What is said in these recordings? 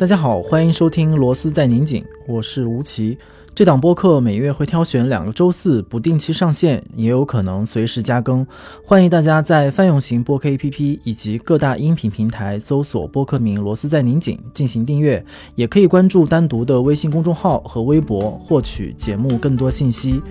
大家好，欢迎收听《螺丝在拧紧》，我是吴奇。这档播客每月会挑选两个周四不定期上线，也有可能随时加更。欢迎大家在泛用型播客 APP 以及各大音频平台搜索播客名“螺丝在拧紧”进行订阅，也可以关注单独的微信公众号和微博获取节目更多信息。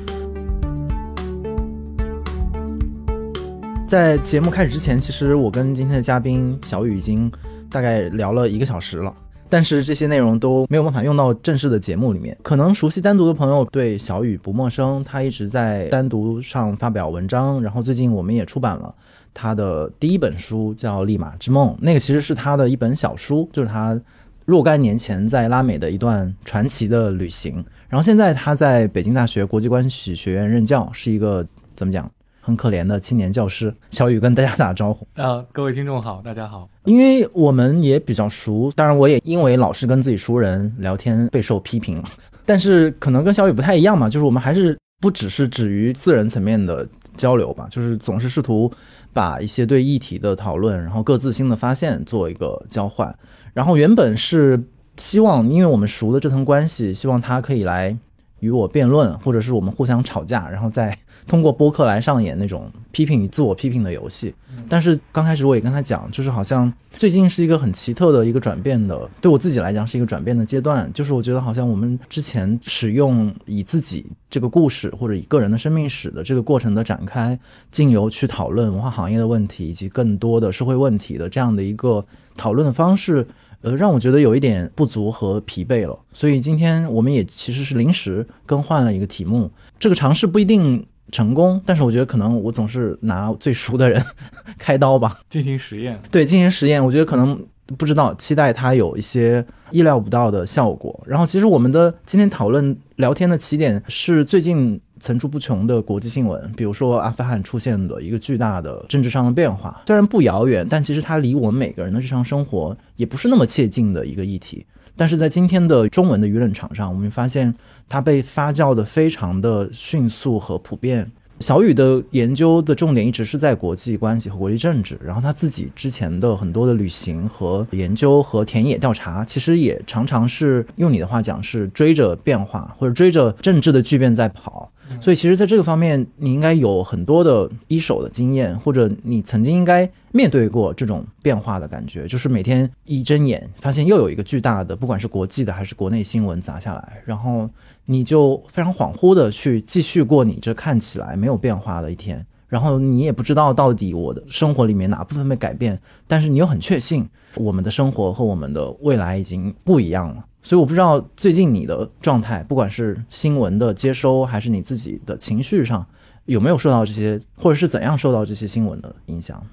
在节目开始之前，其实我跟今天的嘉宾小雨已经大概聊了一个小时了。但是这些内容都没有办法用到正式的节目里面。可能熟悉单独的朋友对小雨不陌生，他一直在单独上发表文章。然后最近我们也出版了他的第一本书，叫《立马之梦》。那个其实是他的一本小书，就是他若干年前在拉美的一段传奇的旅行。然后现在他在北京大学国际关系学院任教，是一个怎么讲？很可怜的青年教师小雨跟大家打招呼啊，各位听众好，大家好。因为我们也比较熟，当然我也因为老是跟自己熟人聊天备受批评，但是可能跟小雨不太一样嘛，就是我们还是不只是止于私人层面的交流吧，就是总是试图把一些对议题的讨论，然后各自新的发现做一个交换。然后原本是希望，因为我们熟的这层关系，希望他可以来与我辩论，或者是我们互相吵架，然后再。通过播客来上演那种批评与自我批评的游戏，但是刚开始我也跟他讲，就是好像最近是一个很奇特的一个转变的，对我自己来讲是一个转变的阶段。就是我觉得好像我们之前使用以自己这个故事或者以个人的生命史的这个过程的展开，进由去讨论文化行业的问题以及更多的社会问题的这样的一个讨论的方式，呃，让我觉得有一点不足和疲惫了。所以今天我们也其实是临时更换了一个题目，这个尝试不一定。成功，但是我觉得可能我总是拿最熟的人 开刀吧，进行实验。对，进行实验，我觉得可能不知道，期待它有一些意料不到的效果。然后，其实我们的今天讨论聊天的起点是最近层出不穷的国际新闻，比如说阿富汗出现的一个巨大的政治上的变化，虽然不遥远，但其实它离我们每个人的日常生活也不是那么切近的一个议题。但是在今天的中文的舆论场上，我们发现它被发酵的非常的迅速和普遍。小雨的研究的重点一直是在国际关系和国际政治，然后他自己之前的很多的旅行和研究和田野调查，其实也常常是用你的话讲是追着变化或者追着政治的巨变在跑。所以，其实，在这个方面，你应该有很多的一手的经验，或者你曾经应该面对过这种变化的感觉，就是每天一睁眼，发现又有一个巨大的，不管是国际的还是国内新闻砸下来，然后你就非常恍惚的去继续过你这看起来没有变化的一天，然后你也不知道到底我的生活里面哪部分被改变，但是你又很确信我们的生活和我们的未来已经不一样了。所以我不知道最近你的状态，不管是新闻的接收，还是你自己的情绪上，有没有受到这些，或者是怎样受到这些新闻的影响？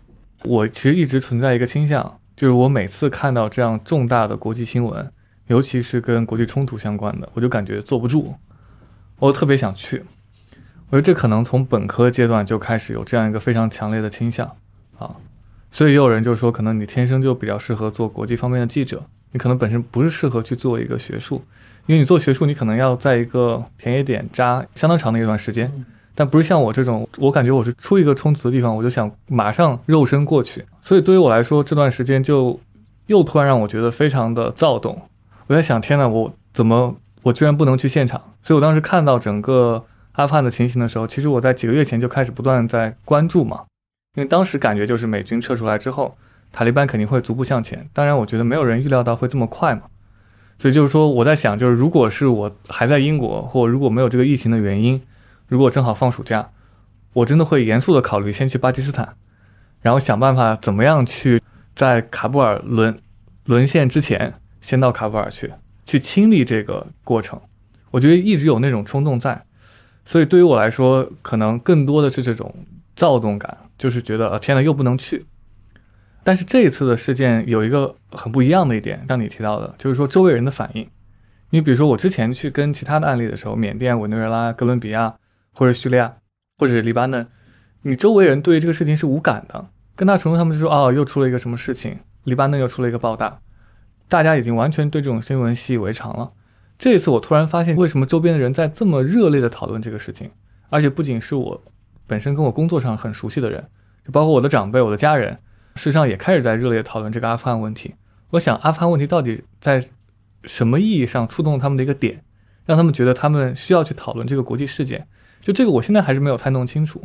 我其实一直存在一个倾向，就是我每次看到这样重大的国际新闻，尤其是跟国际冲突相关的，我就感觉坐不住，我特别想去。我觉得这可能从本科阶段就开始有这样一个非常强烈的倾向啊，所以也有人就说，可能你天生就比较适合做国际方面的记者。你可能本身不是适合去做一个学术，因为你做学术，你可能要在一个田野点扎相当长的一段时间，但不是像我这种，我感觉我是出一个冲突的地方，我就想马上肉身过去。所以对于我来说，这段时间就又突然让我觉得非常的躁动。我在想，天呐，我怎么我居然不能去现场？所以我当时看到整个阿富汗的情形的时候，其实我在几个月前就开始不断在关注嘛，因为当时感觉就是美军撤出来之后。塔利班肯定会逐步向前，当然，我觉得没有人预料到会这么快嘛。所以就是说，我在想，就是如果是我还在英国，或如果没有这个疫情的原因，如果正好放暑假，我真的会严肃的考虑先去巴基斯坦，然后想办法怎么样去在卡布尔沦沦陷之前，先到卡布尔去，去亲历这个过程。我觉得一直有那种冲动在，所以对于我来说，可能更多的是这种躁动感，就是觉得，呃，天呐，又不能去。但是这一次的事件有一个很不一样的一点，像你提到的，就是说周围人的反应。你比如说我之前去跟其他的案例的时候，缅甸、委内瑞拉、哥伦比亚，或者叙利亚，或者是黎巴嫩，你周围人对于这个事情是无感的。跟他重述，他们就说：“哦，又出了一个什么事情？黎巴嫩又出了一个爆炸。”大家已经完全对这种新闻习以为常了。这一次我突然发现，为什么周边的人在这么热烈的讨论这个事情？而且不仅是我本身跟我工作上很熟悉的人，就包括我的长辈、我的家人。事实上也开始在热烈讨论这个阿富汗问题。我想，阿富汗问题到底在什么意义上触动他们的一个点，让他们觉得他们需要去讨论这个国际事件。就这个，我现在还是没有太弄清楚，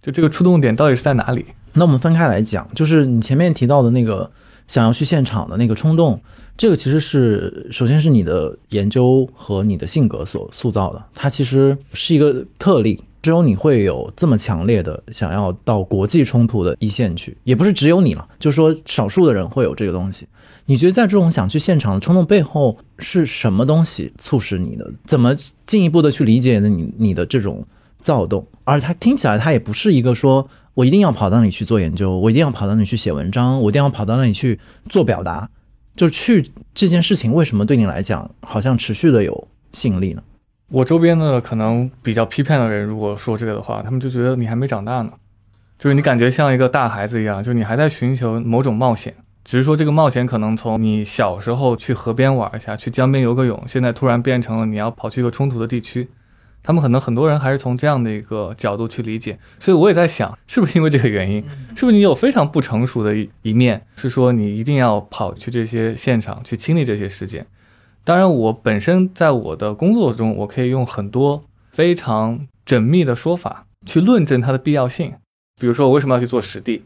就这个触动点到底是在哪里？那我们分开来讲，就是你前面提到的那个想要去现场的那个冲动，这个其实是首先是你的研究和你的性格所塑造的，它其实是一个特例。只有你会有这么强烈的想要到国际冲突的一线去，也不是只有你了，就说少数的人会有这个东西。你觉得在这种想去现场的冲动背后是什么东西促使你的？怎么进一步的去理解你你的这种躁动？而它听起来它也不是一个说我一定要跑到那里去做研究，我一定要跑到那里去写文章，我一定要跑到那里去做表达，就去这件事情为什么对你来讲好像持续的有吸引力呢？我周边的可能比较批判的人，如果说这个的话，他们就觉得你还没长大呢，就是你感觉像一个大孩子一样，就你还在寻求某种冒险，只是说这个冒险可能从你小时候去河边玩一下，去江边游个泳，现在突然变成了你要跑去一个冲突的地区，他们可能很多人还是从这样的一个角度去理解，所以我也在想，是不是因为这个原因，是不是你有非常不成熟的一一面，是说你一定要跑去这些现场去亲历这些事件。当然，我本身在我的工作中，我可以用很多非常缜密的说法去论证它的必要性。比如说，我为什么要去做实地？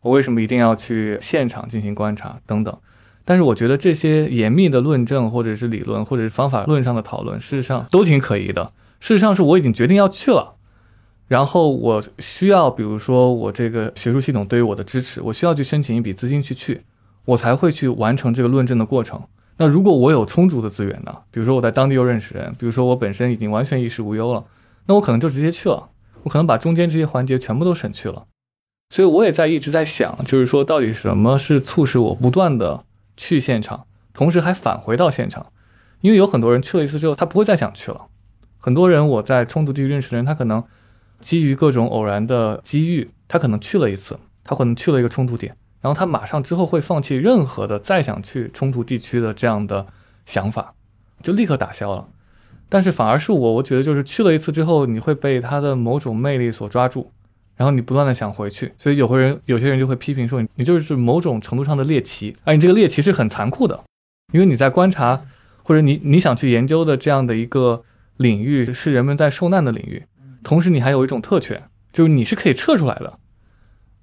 我为什么一定要去现场进行观察等等？但是，我觉得这些严密的论证，或者是理论，或者是方法论上的讨论，事实上都挺可疑的。事实上，是我已经决定要去了，然后我需要，比如说我这个学术系统对于我的支持，我需要去申请一笔资金去去，我才会去完成这个论证的过程。那如果我有充足的资源呢？比如说我在当地又认识人，比如说我本身已经完全衣食无忧了，那我可能就直接去了，我可能把中间这些环节全部都省去了。所以我也在一直在想，就是说到底什么是促使我不断的去现场，同时还返回到现场？因为有很多人去了一次之后，他不会再想去了。很多人我在冲突地区认识的人，他可能基于各种偶然的机遇，他可能去了一次，他可能去了一个冲突点。然后他马上之后会放弃任何的再想去冲突地区的这样的想法，就立刻打消了。但是反而是我，我觉得就是去了一次之后，你会被他的某种魅力所抓住，然后你不断的想回去。所以有些人有些人就会批评说你你就是某种程度上的猎奇，而你这个猎奇是很残酷的，因为你在观察或者你你想去研究的这样的一个领域是人们在受难的领域，同时你还有一种特权，就是你是可以撤出来的。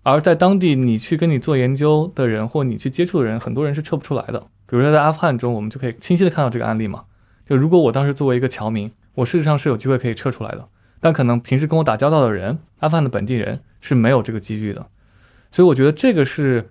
而在当地，你去跟你做研究的人，或你去接触的人，很多人是撤不出来的。比如说在阿富汗中，我们就可以清晰的看到这个案例嘛。就如果我当时作为一个侨民，我事实上是有机会可以撤出来的，但可能平时跟我打交道的人，阿富汗的本地人是没有这个机遇的。所以我觉得这个是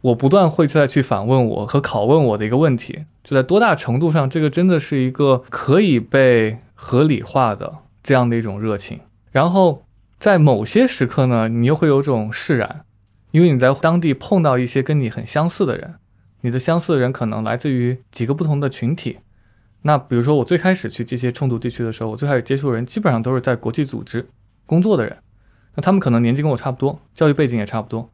我不断会再去反问我和拷问我的一个问题，就在多大程度上，这个真的是一个可以被合理化的这样的一种热情，然后。在某些时刻呢，你又会有种释然，因为你在当地碰到一些跟你很相似的人，你的相似的人可能来自于几个不同的群体。那比如说我最开始去这些冲突地区的时候，我最开始接触的人基本上都是在国际组织工作的人，那他们可能年纪跟我差不多，教育背景也差不多，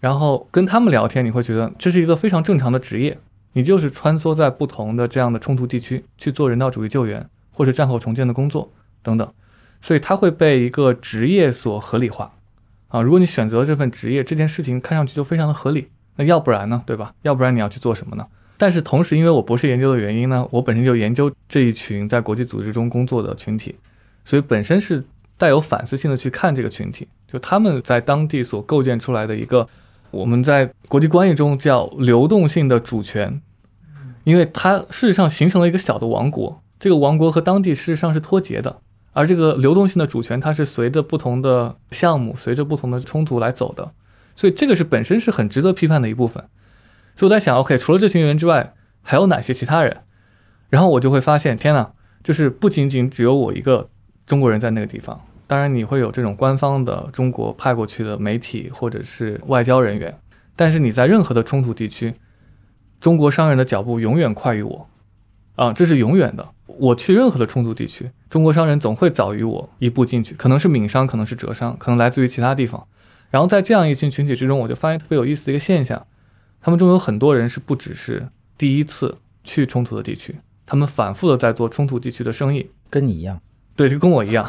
然后跟他们聊天，你会觉得这是一个非常正常的职业，你就是穿梭在不同的这样的冲突地区去做人道主义救援或者战后重建的工作等等。所以它会被一个职业所合理化，啊，如果你选择了这份职业，这件事情看上去就非常的合理。那要不然呢，对吧？要不然你要去做什么呢？但是同时，因为我博士研究的原因呢，我本身就研究这一群在国际组织中工作的群体，所以本身是带有反思性的去看这个群体，就他们在当地所构建出来的一个我们在国际关系中叫流动性的主权，因为它事实上形成了一个小的王国，这个王国和当地事实上是脱节的。而这个流动性的主权，它是随着不同的项目、随着不同的冲突来走的，所以这个是本身是很值得批判的一部分。所以我在想，OK，除了这群人之外，还有哪些其他人？然后我就会发现，天呐，就是不仅仅只有我一个中国人在那个地方。当然，你会有这种官方的中国派过去的媒体或者是外交人员，但是你在任何的冲突地区，中国商人的脚步永远快于我。啊，这是永远的。我去任何的冲突地区，中国商人总会早于我一步进去，可能是闽商，可能是浙商，可能来自于其他地方。然后在这样一群群体之中，我就发现特别有意思的一个现象：他们中有很多人是不只是第一次去冲突的地区，他们反复的在做冲突地区的生意，跟你一样，对，就跟我一样。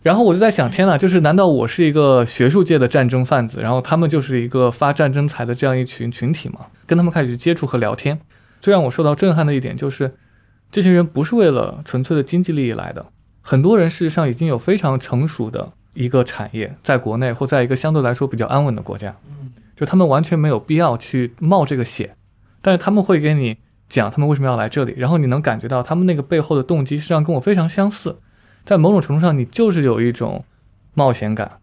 然后我就在想，天呐，就是难道我是一个学术界的战争贩子，然后他们就是一个发战争财的这样一群群体吗？跟他们开始去接触和聊天。最让我受到震撼的一点就是，这些人不是为了纯粹的经济利益来的，很多人事实上已经有非常成熟的一个产业，在国内或在一个相对来说比较安稳的国家，就他们完全没有必要去冒这个险，但是他们会给你讲他们为什么要来这里，然后你能感觉到他们那个背后的动机实际上跟我非常相似，在某种程度上，你就是有一种冒险感，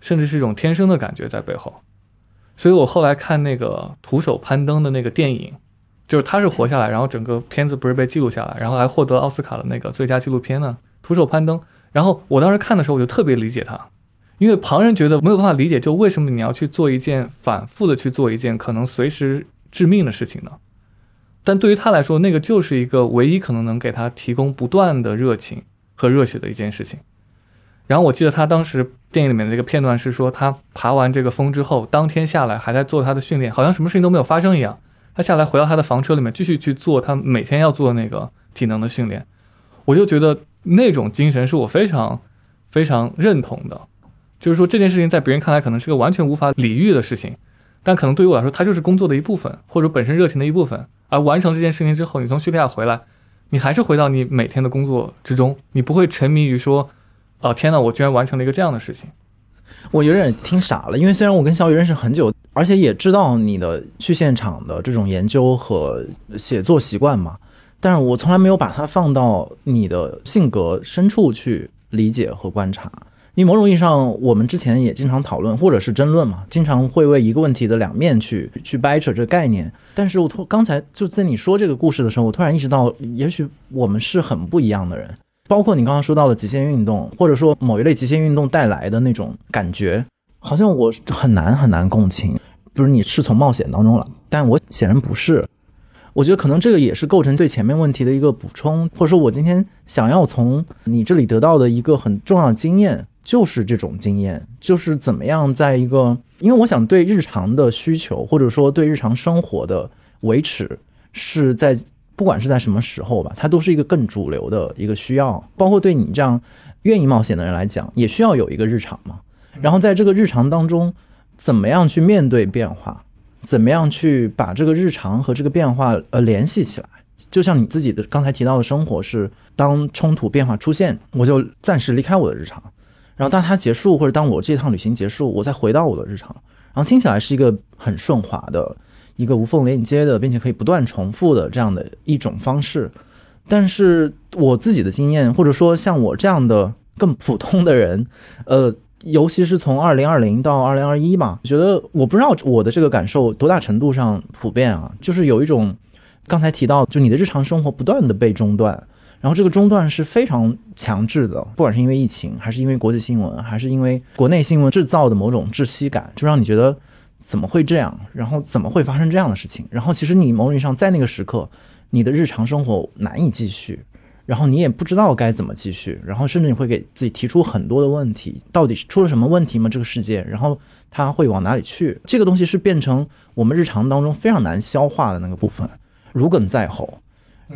甚至是一种天生的感觉在背后。所以我后来看那个徒手攀登的那个电影，就是他是活下来，然后整个片子不是被记录下来，然后还获得奥斯卡的那个最佳纪录片呢。徒手攀登，然后我当时看的时候，我就特别理解他，因为旁人觉得没有办法理解，就为什么你要去做一件反复的去做一件可能随时致命的事情呢？但对于他来说，那个就是一个唯一可能能给他提供不断的热情和热血的一件事情。然后我记得他当时电影里面的这个片段是说，他爬完这个峰之后，当天下来还在做他的训练，好像什么事情都没有发生一样。他下来回到他的房车里面，继续去做他每天要做的那个体能的训练。我就觉得那种精神是我非常非常认同的。就是说这件事情在别人看来可能是个完全无法理喻的事情，但可能对于我来说，它就是工作的一部分，或者本身热情的一部分。而完成这件事情之后，你从叙利亚回来，你还是回到你每天的工作之中，你不会沉迷于说。哦天呐！我居然完成了一个这样的事情，我有点听傻了。因为虽然我跟小雨认识很久，而且也知道你的去现场的这种研究和写作习惯嘛，但是我从来没有把它放到你的性格深处去理解和观察。因为某种意义上，我们之前也经常讨论或者是争论嘛，经常会为一个问题的两面去去掰扯这个概念。但是我突刚才就在你说这个故事的时候，我突然意识到，也许我们是很不一样的人。包括你刚刚说到的极限运动，或者说某一类极限运动带来的那种感觉，好像我很难很难共情。比如你是从冒险当中了，但我显然不是。我觉得可能这个也是构成最前面问题的一个补充，或者说我今天想要从你这里得到的一个很重要的经验，就是这种经验，就是怎么样在一个，因为我想对日常的需求，或者说对日常生活的维持，是在。不管是在什么时候吧，它都是一个更主流的一个需要。包括对你这样愿意冒险的人来讲，也需要有一个日常嘛。然后在这个日常当中，怎么样去面对变化？怎么样去把这个日常和这个变化呃联系起来？就像你自己的刚才提到的生活是，当冲突变化出现，我就暂时离开我的日常，然后当它结束或者当我这趟旅行结束，我再回到我的日常。然后听起来是一个很顺滑的。一个无缝连接的，并且可以不断重复的这样的一种方式，但是我自己的经验，或者说像我这样的更普通的人，呃，尤其是从二零二零到二零二一嘛，觉得我不知道我的这个感受多大程度上普遍啊，就是有一种刚才提到，就你的日常生活不断的被中断，然后这个中断是非常强制的，不管是因为疫情，还是因为国际新闻，还是因为国内新闻制造的某种窒息感，就让你觉得。怎么会这样？然后怎么会发生这样的事情？然后其实你某种意义上在那个时刻，你的日常生活难以继续，然后你也不知道该怎么继续，然后甚至你会给自己提出很多的问题：到底是出了什么问题吗？这个世界，然后它会往哪里去？这个东西是变成我们日常当中非常难消化的那个部分，如鲠在喉，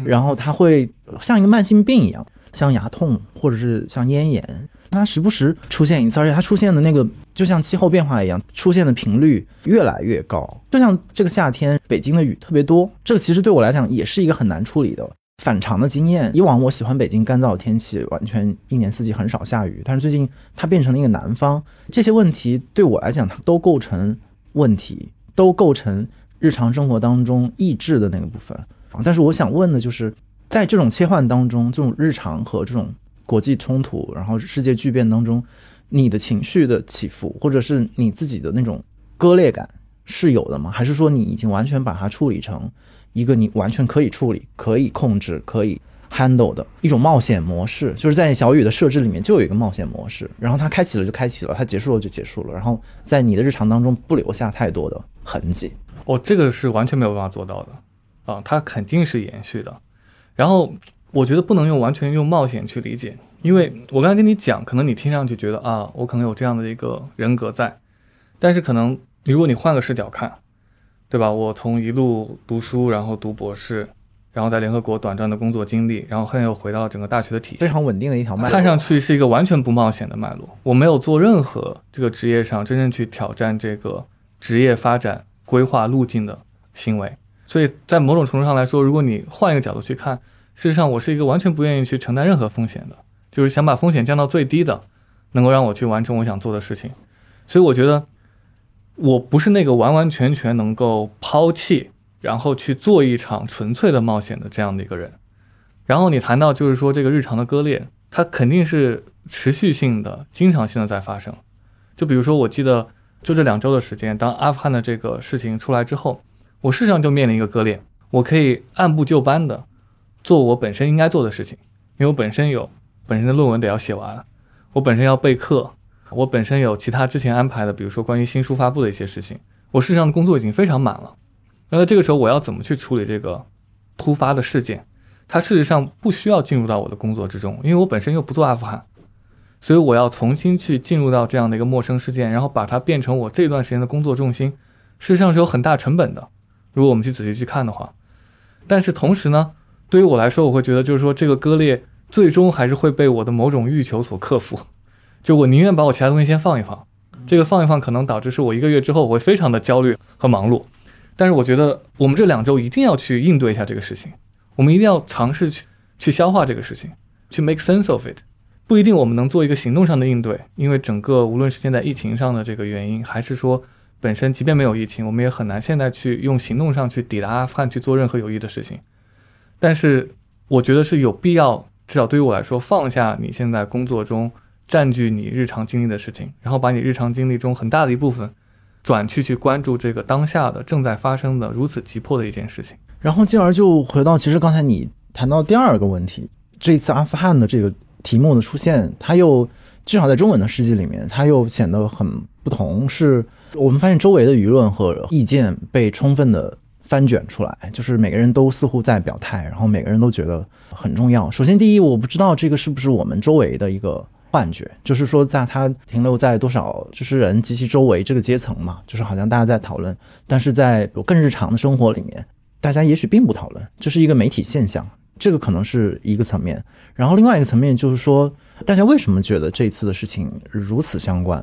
然后它会像一个慢性病一样，像牙痛或者是像咽炎。它时不时出现一次，而且它出现的那个就像气候变化一样，出现的频率越来越高。就像这个夏天，北京的雨特别多，这个其实对我来讲也是一个很难处理的反常的经验。以往我喜欢北京干燥的天气，完全一年四季很少下雨，但是最近它变成了一个南方，这些问题对我来讲，它都构成问题，都构成日常生活当中抑制的那个部分啊。但是我想问的就是，在这种切换当中，这种日常和这种。国际冲突，然后世界巨变当中，你的情绪的起伏，或者是你自己的那种割裂感是有的吗？还是说你已经完全把它处理成一个你完全可以处理、可以控制、可以 handle 的一种冒险模式？就是在小雨的设置里面就有一个冒险模式，然后它开启了就开启了，它结束了就结束了，然后在你的日常当中不留下太多的痕迹。哦，这个是完全没有办法做到的啊，它肯定是延续的，然后。我觉得不能用完全用冒险去理解，因为我刚才跟你讲，可能你听上去觉得啊，我可能有这样的一个人格在，但是可能如果你换个视角看，对吧？我从一路读书，然后读博士，然后在联合国短暂的工作经历，然后后来又回到了整个大学的体系，非常稳定的一条脉络，看上去是一个完全不冒险的脉络。我没有做任何这个职业上真正去挑战这个职业发展规划路径的行为。所以在某种程度上来说，如果你换一个角度去看，事实上我是一个完全不愿意去承担任何风险的，就是想把风险降到最低的，能够让我去完成我想做的事情。所以我觉得我不是那个完完全全能够抛弃，然后去做一场纯粹的冒险的这样的一个人。然后你谈到就是说这个日常的割裂，它肯定是持续性的、经常性的在发生。就比如说，我记得就这两周的时间，当阿富汗的这个事情出来之后，我事实上就面临一个割裂。我可以按部就班的做我本身应该做的事情，因为我本身有本身的论文得要写完，我本身要备课。我本身有其他之前安排的，比如说关于新书发布的一些事情，我事实上的工作已经非常满了。那在这个时候，我要怎么去处理这个突发的事件？它事实上不需要进入到我的工作之中，因为我本身又不做阿富汗，所以我要重新去进入到这样的一个陌生事件，然后把它变成我这段时间的工作重心，事实上是有很大成本的。如果我们去仔细去看的话，但是同时呢，对于我来说，我会觉得就是说这个割裂最终还是会被我的某种欲求所克服。就我宁愿把我其他东西先放一放，这个放一放可能导致是我一个月之后我会非常的焦虑和忙碌，但是我觉得我们这两周一定要去应对一下这个事情，我们一定要尝试去去消化这个事情，去 make sense of it。不一定我们能做一个行动上的应对，因为整个无论是现在疫情上的这个原因，还是说本身即便没有疫情，我们也很难现在去用行动上去抵达阿富汗去做任何有益的事情。但是我觉得是有必要，至少对于我来说，放下你现在工作中。占据你日常经历的事情，然后把你日常经历中很大的一部分转去去关注这个当下的正在发生的如此急迫的一件事情，然后进而就回到其实刚才你谈到第二个问题，这一次阿富汗的这个题目的出现，它又至少在中文的世界里面，它又显得很不同，是我们发现周围的舆论和意见被充分的翻卷出来，就是每个人都似乎在表态，然后每个人都觉得很重要。首先，第一，我不知道这个是不是我们周围的一个。幻觉就是说，在它停留在多少就是人及其周围这个阶层嘛，就是好像大家在讨论，但是在更日常的生活里面，大家也许并不讨论，这是一个媒体现象，这个可能是一个层面。然后另外一个层面就是说，大家为什么觉得这次的事情如此相关？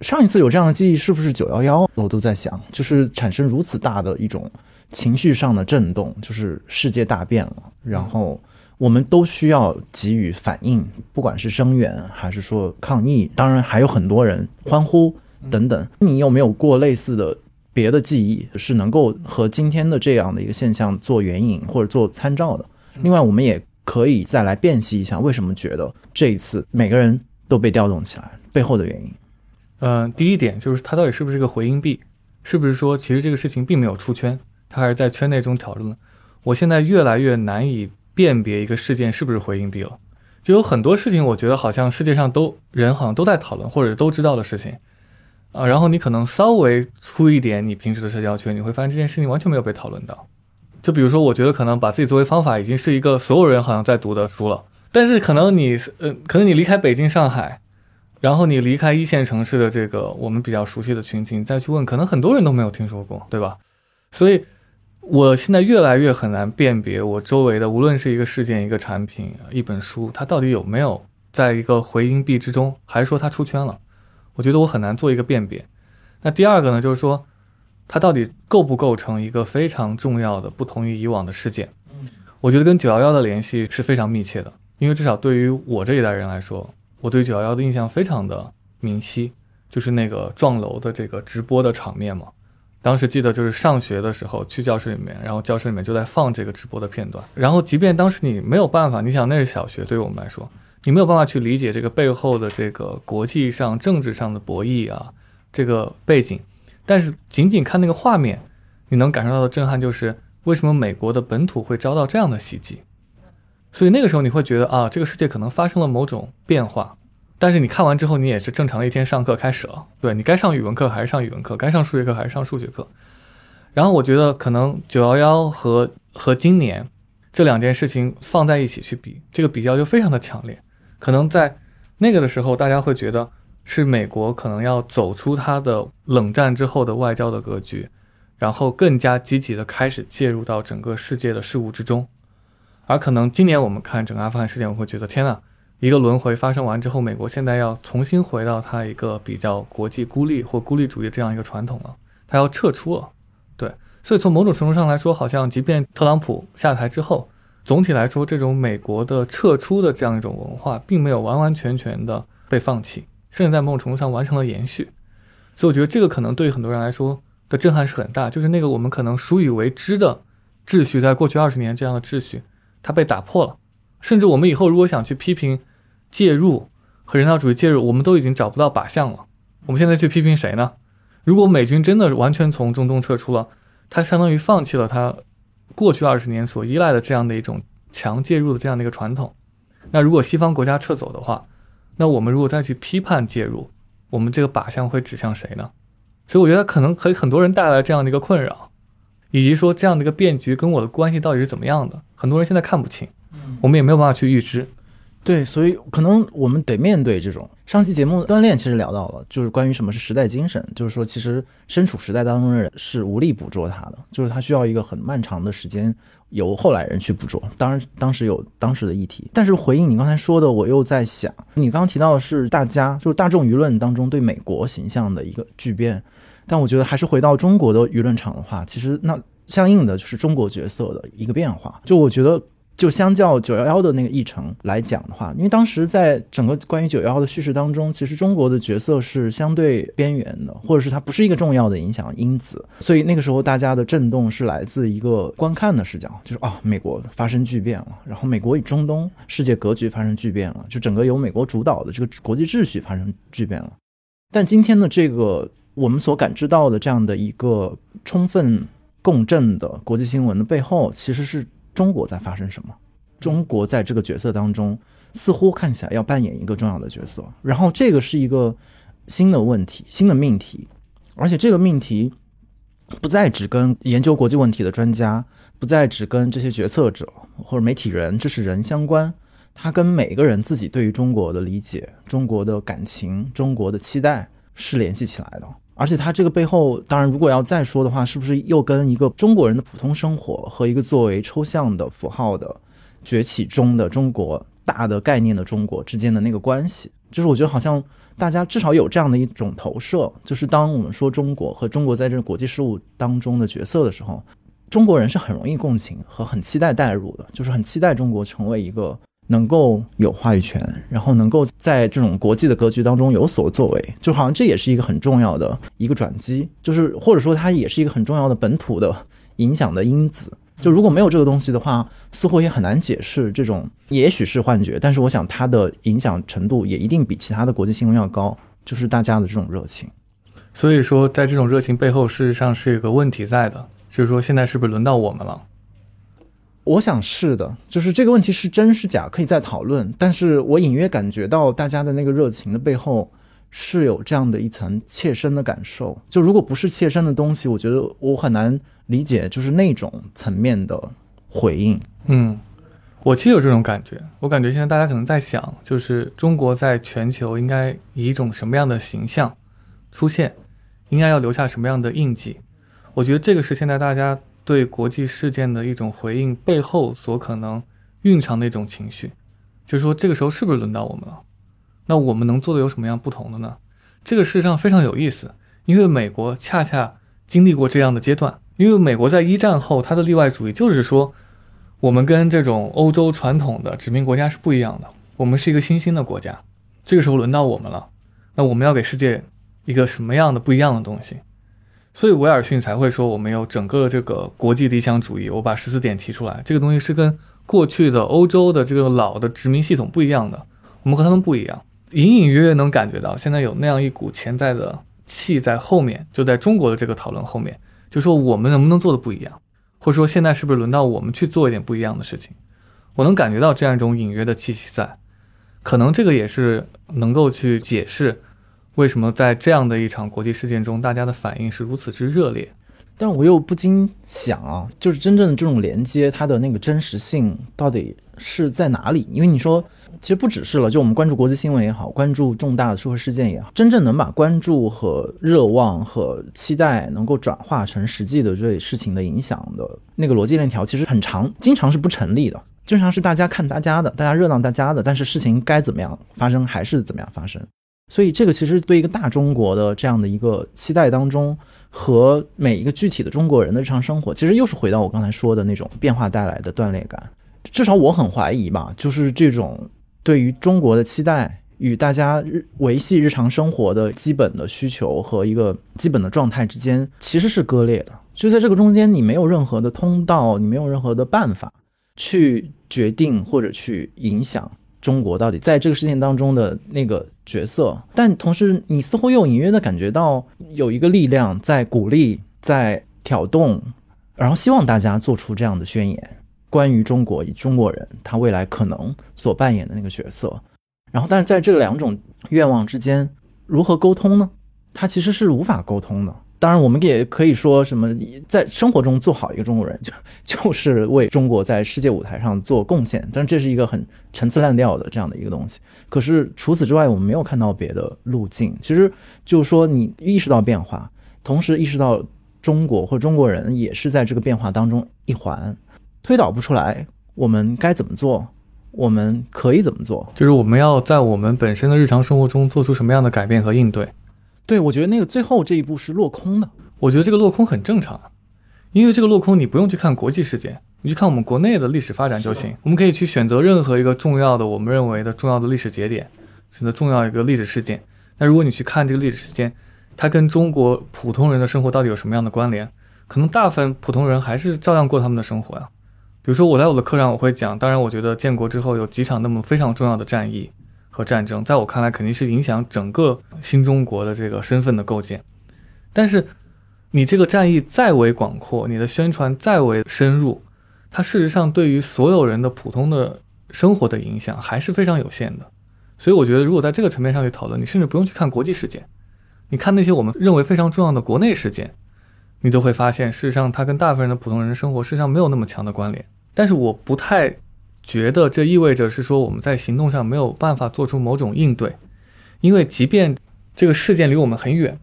上一次有这样的记忆是不是九幺幺？我都在想，就是产生如此大的一种情绪上的震动，就是世界大变了，然后。我们都需要给予反应，不管是声援还是说抗议，当然还有很多人欢呼等等。你有没有过类似的别的记忆，是能够和今天的这样的一个现象做援引或者做参照的？另外，我们也可以再来辨析一下，为什么觉得这一次每个人都被调动起来背后的原因。嗯，第一点就是它到底是不是个回音壁？是不是说其实这个事情并没有出圈，它还是在圈内中讨论？我现在越来越难以。辨别一个事件是不是回应币了，就有很多事情，我觉得好像世界上都人好像都在讨论或者都知道的事情啊，然后你可能稍微出一点你平时的社交圈，你会发现这件事情完全没有被讨论到。就比如说，我觉得可能把自己作为方法已经是一个所有人好像在读的书了，但是可能你呃，可能你离开北京、上海，然后你离开一线城市的这个我们比较熟悉的群体，再去问，可能很多人都没有听说过，对吧？所以。我现在越来越很难辨别我周围的，无论是一个事件、一个产品、一本书，它到底有没有在一个回音壁之中，还是说它出圈了？我觉得我很难做一个辨别。那第二个呢，就是说它到底构不构成一个非常重要的、不同于以往的事件？我觉得跟九幺幺的联系是非常密切的，因为至少对于我这一代人来说，我对九幺幺的印象非常的明晰，就是那个撞楼的这个直播的场面嘛。当时记得就是上学的时候去教室里面，然后教室里面就在放这个直播的片段。然后即便当时你没有办法，你想那是小学，对于我们来说，你没有办法去理解这个背后的这个国际上政治上的博弈啊，这个背景。但是仅仅看那个画面，你能感受到的震撼就是为什么美国的本土会遭到这样的袭击。所以那个时候你会觉得啊，这个世界可能发生了某种变化。但是你看完之后，你也是正常的一天上课开始了。对你该上语文课还是上语文课，该上数学课还是上数学课。然后我觉得可能九幺幺和和今年这两件事情放在一起去比，这个比较就非常的强烈。可能在那个的时候，大家会觉得是美国可能要走出它的冷战之后的外交的格局，然后更加积极的开始介入到整个世界的事物之中。而可能今年我们看整个阿富汗事件，我会觉得天呐！一个轮回发生完之后，美国现在要重新回到它一个比较国际孤立或孤立主义这样一个传统了，它要撤出了，对，所以从某种程度上来说，好像即便特朗普下台之后，总体来说，这种美国的撤出的这样一种文化，并没有完完全全的被放弃，甚至在某种程度上完成了延续。所以我觉得这个可能对很多人来说的震撼是很大，就是那个我们可能熟以为知的秩序，在过去二十年这样的秩序，它被打破了。甚至我们以后如果想去批评介入和人道主义介入，我们都已经找不到靶向了。我们现在去批评谁呢？如果美军真的完全从中东撤出了，他相当于放弃了他过去二十年所依赖的这样的一种强介入的这样的一个传统。那如果西方国家撤走的话，那我们如果再去批判介入，我们这个靶向会指向谁呢？所以我觉得可能给很多人带来这样的一个困扰，以及说这样的一个变局跟我的关系到底是怎么样的，很多人现在看不清，我们也没有办法去预知。对，所以可能我们得面对这种。上期节目锻炼其实聊到了，就是关于什么是时代精神，就是说其实身处时代当中的人是无力捕捉它的，就是它需要一个很漫长的时间由后来人去捕捉。当然，当时有当时的议题，但是回应你刚才说的，我又在想，你刚刚提到的是大家就是大众舆论当中对美国形象的一个巨变，但我觉得还是回到中国的舆论场的话，其实那相应的就是中国角色的一个变化。就我觉得。就相较九幺幺的那个议程来讲的话，因为当时在整个关于九幺幺的叙事当中，其实中国的角色是相对边缘的，或者是它不是一个重要的影响因子，所以那个时候大家的震动是来自一个观看的视角，就是啊，美国发生巨变了，然后美国与中东世界格局发生巨变了，就整个由美国主导的这个国际秩序发生巨变了。但今天的这个我们所感知到的这样的一个充分共振的国际新闻的背后，其实是。中国在发生什么？中国在这个角色当中，似乎看起来要扮演一个重要的角色。然后，这个是一个新的问题、新的命题，而且这个命题不再只跟研究国际问题的专家，不再只跟这些决策者或者媒体人、知识人相关，它跟每个人自己对于中国的理解、中国的感情、中国的期待是联系起来的。而且它这个背后，当然，如果要再说的话，是不是又跟一个中国人的普通生活和一个作为抽象的符号的崛起中的中国大的概念的中国之间的那个关系？就是我觉得好像大家至少有这样的一种投射，就是当我们说中国和中国在这国际事务当中的角色的时候，中国人是很容易共情和很期待代入的，就是很期待中国成为一个。能够有话语权，然后能够在这种国际的格局当中有所作为，就好像这也是一个很重要的一个转机，就是或者说它也是一个很重要的本土的影响的因子。就如果没有这个东西的话，似乎也很难解释这种，也许是幻觉，但是我想它的影响程度也一定比其他的国际新闻要高，就是大家的这种热情。所以说，在这种热情背后，事实上是有个问题在的，就是说现在是不是轮到我们了？我想是的，就是这个问题是真是假，可以再讨论。但是我隐约感觉到大家的那个热情的背后是有这样的一层切身的感受。就如果不是切身的东西，我觉得我很难理解，就是那种层面的回应。嗯，我其实有这种感觉。我感觉现在大家可能在想，就是中国在全球应该以一种什么样的形象出现，应该要留下什么样的印记。我觉得这个是现在大家。对国际事件的一种回应背后所可能蕴藏的一种情绪，就是说这个时候是不是轮到我们了？那我们能做的有什么样不同的呢？这个事实上非常有意思，因为美国恰恰经历过这样的阶段。因为美国在一战后，它的例外主义就是说，我们跟这种欧洲传统的殖民国家是不一样的，我们是一个新兴的国家。这个时候轮到我们了，那我们要给世界一个什么样的不一样的东西？所以威尔逊才会说，我们有整个这个国际理想主义。我把十四点提出来，这个东西是跟过去的欧洲的这个老的殖民系统不一样的。我们和他们不一样，隐隐约约能感觉到，现在有那样一股潜在的气在后面，就在中国的这个讨论后面，就说我们能不能做的不一样，或者说现在是不是轮到我们去做一点不一样的事情？我能感觉到这样一种隐约的气息在，可能这个也是能够去解释。为什么在这样的一场国际事件中，大家的反应是如此之热烈？但我又不禁想啊，就是真正的这种连接，它的那个真实性到底是在哪里？因为你说，其实不只是了，就我们关注国际新闻也好，关注重大的社会事件也好，真正能把关注和热望和期待能够转化成实际的对事情的影响的那个逻辑链条，其实很长，经常是不成立的。经常是大家看大家的，大家热闹大家的，但是事情该怎么样发生还是怎么样发生。所以这个其实对一个大中国的这样的一个期待当中，和每一个具体的中国人的日常生活，其实又是回到我刚才说的那种变化带来的断裂感。至少我很怀疑吧，就是这种对于中国的期待与大家日维系日常生活的基本的需求和一个基本的状态之间，其实是割裂的。就在这个中间，你没有任何的通道，你没有任何的办法去决定或者去影响。中国到底在这个事件当中的那个角色，但同时你似乎又隐约的感觉到有一个力量在鼓励、在挑动，然后希望大家做出这样的宣言，关于中国以中国人他未来可能所扮演的那个角色。然后，但是在这两种愿望之间如何沟通呢？它其实是无法沟通的。当然，我们也可以说什么，在生活中做好一个中国人，就就是为中国在世界舞台上做贡献。但这是一个很陈词滥调的这样的一个东西。可是除此之外，我们没有看到别的路径。其实就是说，你意识到变化，同时意识到中国或中国人也是在这个变化当中一环，推导不出来我们该怎么做，我们可以怎么做，就是我们要在我们本身的日常生活中做出什么样的改变和应对。对，我觉得那个最后这一步是落空的。我觉得这个落空很正常，因为这个落空你不用去看国际事件，你去看我们国内的历史发展就行。我们可以去选择任何一个重要的，我们认为的重要的历史节点，选择重要一个历史事件。那如果你去看这个历史事件，它跟中国普通人的生活到底有什么样的关联？可能大部分普通人还是照样过他们的生活呀。比如说我在我的课上我会讲，当然我觉得建国之后有几场那么非常重要的战役。和战争，在我看来肯定是影响整个新中国的这个身份的构建。但是，你这个战役再为广阔，你的宣传再为深入，它事实上对于所有人的普通的生活的影响还是非常有限的。所以，我觉得如果在这个层面上去讨论，你甚至不用去看国际事件，你看那些我们认为非常重要的国内事件，你都会发现，事实上它跟大部分人的普通人生活事实上没有那么强的关联。但是，我不太。觉得这意味着是说我们在行动上没有办法做出某种应对，因为即便这个事件离我们很远，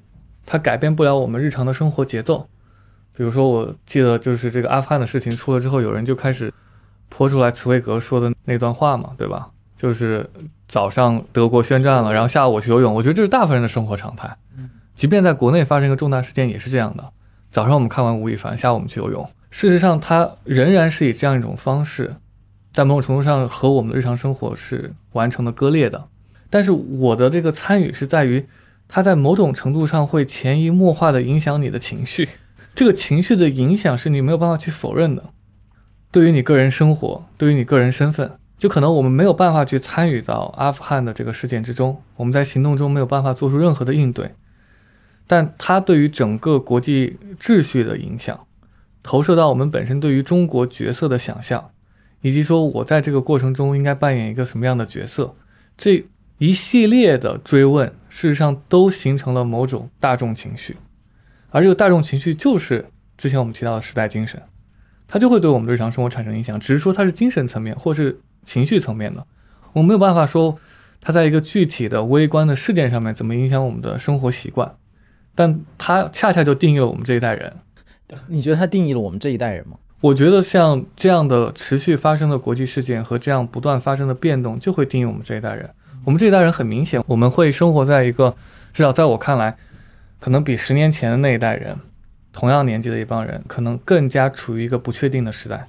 它改变不了我们日常的生活节奏。比如说，我记得就是这个阿富汗的事情出了之后，有人就开始泼出来茨威格说的那段话嘛，对吧？就是早上德国宣战了，然后下午我去游泳。我觉得这是大部分人的生活常态。即便在国内发生一个重大事件也是这样的。早上我们看完吴亦凡，下午我们去游泳。事实上，它仍然是以这样一种方式。在某种程度上和我们的日常生活是完成了割裂的，但是我的这个参与是在于，它在某种程度上会潜移默化的影响你的情绪，这个情绪的影响是你没有办法去否认的。对于你个人生活，对于你个人身份，就可能我们没有办法去参与到阿富汗的这个事件之中，我们在行动中没有办法做出任何的应对，但它对于整个国际秩序的影响，投射到我们本身对于中国角色的想象。以及说，我在这个过程中应该扮演一个什么样的角色？这一系列的追问，事实上都形成了某种大众情绪，而这个大众情绪就是之前我们提到的时代精神，它就会对我们日常生活产生影响。只是说它是精神层面或是情绪层面的，我没有办法说它在一个具体的微观的事件上面怎么影响我们的生活习惯，但它恰恰就定义了我们这一代人。你觉得它定义了我们这一代人吗？我觉得像这样的持续发生的国际事件和这样不断发生的变动，就会定义我们这一代人。我们这一代人很明显，我们会生活在一个，至少在我看来，可能比十年前的那一代人，同样年纪的一帮人，可能更加处于一个不确定的时代。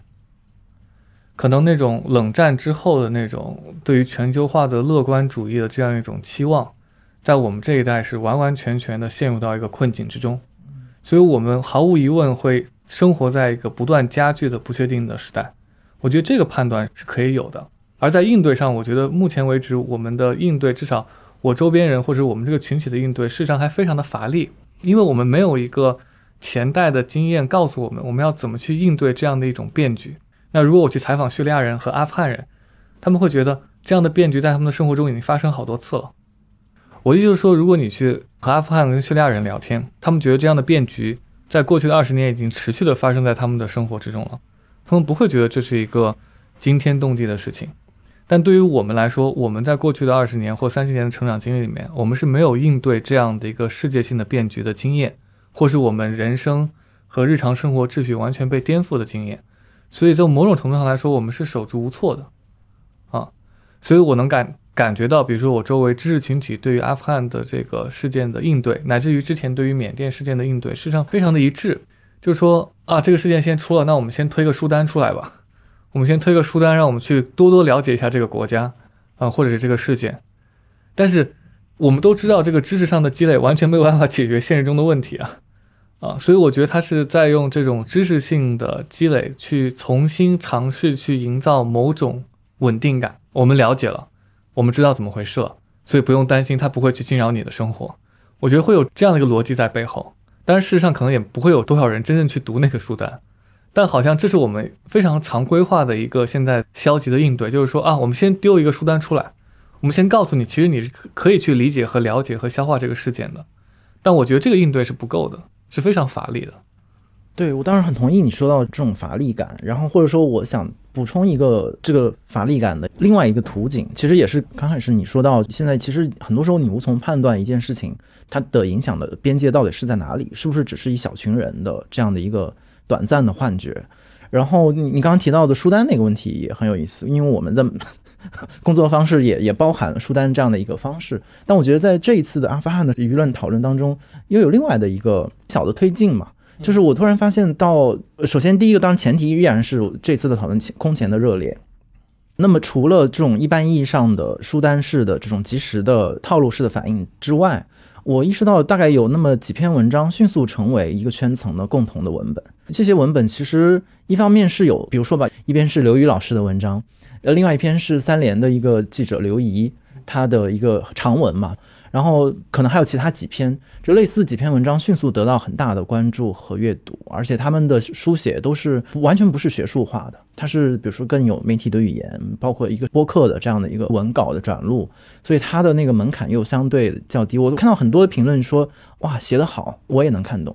可能那种冷战之后的那种对于全球化的乐观主义的这样一种期望，在我们这一代是完完全全的陷入到一个困境之中。所以，我们毫无疑问会。生活在一个不断加剧的不确定的时代，我觉得这个判断是可以有的。而在应对上，我觉得目前为止我们的应对，至少我周边人或者我们这个群体的应对，事实上还非常的乏力，因为我们没有一个前代的经验告诉我们我们要怎么去应对这样的一种变局。那如果我去采访叙利亚人和阿富汗人，他们会觉得这样的变局在他们的生活中已经发生好多次了。我的意思是说，如果你去和阿富汗跟叙利亚人聊天，他们觉得这样的变局。在过去的二十年，已经持续的发生在他们的生活之中了。他们不会觉得这是一个惊天动地的事情，但对于我们来说，我们在过去的二十年或三十年的成长经历里面，我们是没有应对这样的一个世界性的变局的经验，或是我们人生和日常生活秩序完全被颠覆的经验。所以，在某种程度上来说，我们是手足无措的啊。所以我能感感觉到，比如说我周围知识群体对于阿富汗的这个事件的应对，乃至于之前对于缅甸事件的应对，事实上非常的一致。就是说啊，这个事件先出了，那我们先推个书单出来吧。我们先推个书单，让我们去多多了解一下这个国家啊，或者是这个事件。但是我们都知道，这个知识上的积累完全没有办法解决现实中的问题啊啊！所以我觉得他是在用这种知识性的积累去重新尝试去营造某种稳定感。我们了解了，我们知道怎么回事了，所以不用担心他不会去惊扰你的生活。我觉得会有这样的一个逻辑在背后。但是事实上，可能也不会有多少人真正去读那个书单。但好像这是我们非常常规化的一个现在消极的应对，就是说啊，我们先丢一个书单出来，我们先告诉你，其实你是可以去理解和了解和消化这个事件的。但我觉得这个应对是不够的，是非常乏力的。对我当然很同意你说到这种乏力感，然后或者说我想补充一个这个乏力感的另外一个图景，其实也是刚开始你说到现在，其实很多时候你无从判断一件事情它的影响的边界到底是在哪里，是不是只是一小群人的这样的一个。短暂的幻觉，然后你你刚刚提到的书单那个问题也很有意思，因为我们的 工作方式也也包含书单这样的一个方式。但我觉得在这一次的阿富汗的舆论讨论当中，又有另外的一个小的推进嘛，就是我突然发现到，首先第一个当然前提依然是这次的讨论空前的热烈。那么除了这种一般意义上的书单式的这种及时的套路式的反应之外，我意识到，大概有那么几篇文章迅速成为一个圈层的共同的文本。这些文本其实一方面是有，比如说吧，一边是刘宇老师的文章，呃，另外一篇是三联的一个记者刘怡他的一个长文嘛。然后可能还有其他几篇，就类似几篇文章迅速得到很大的关注和阅读，而且他们的书写都是完全不是学术化的，它是比如说更有媒体的语言，包括一个播客的这样的一个文稿的转录，所以它的那个门槛又相对较低。我都看到很多评论说，哇，写得好，我也能看懂。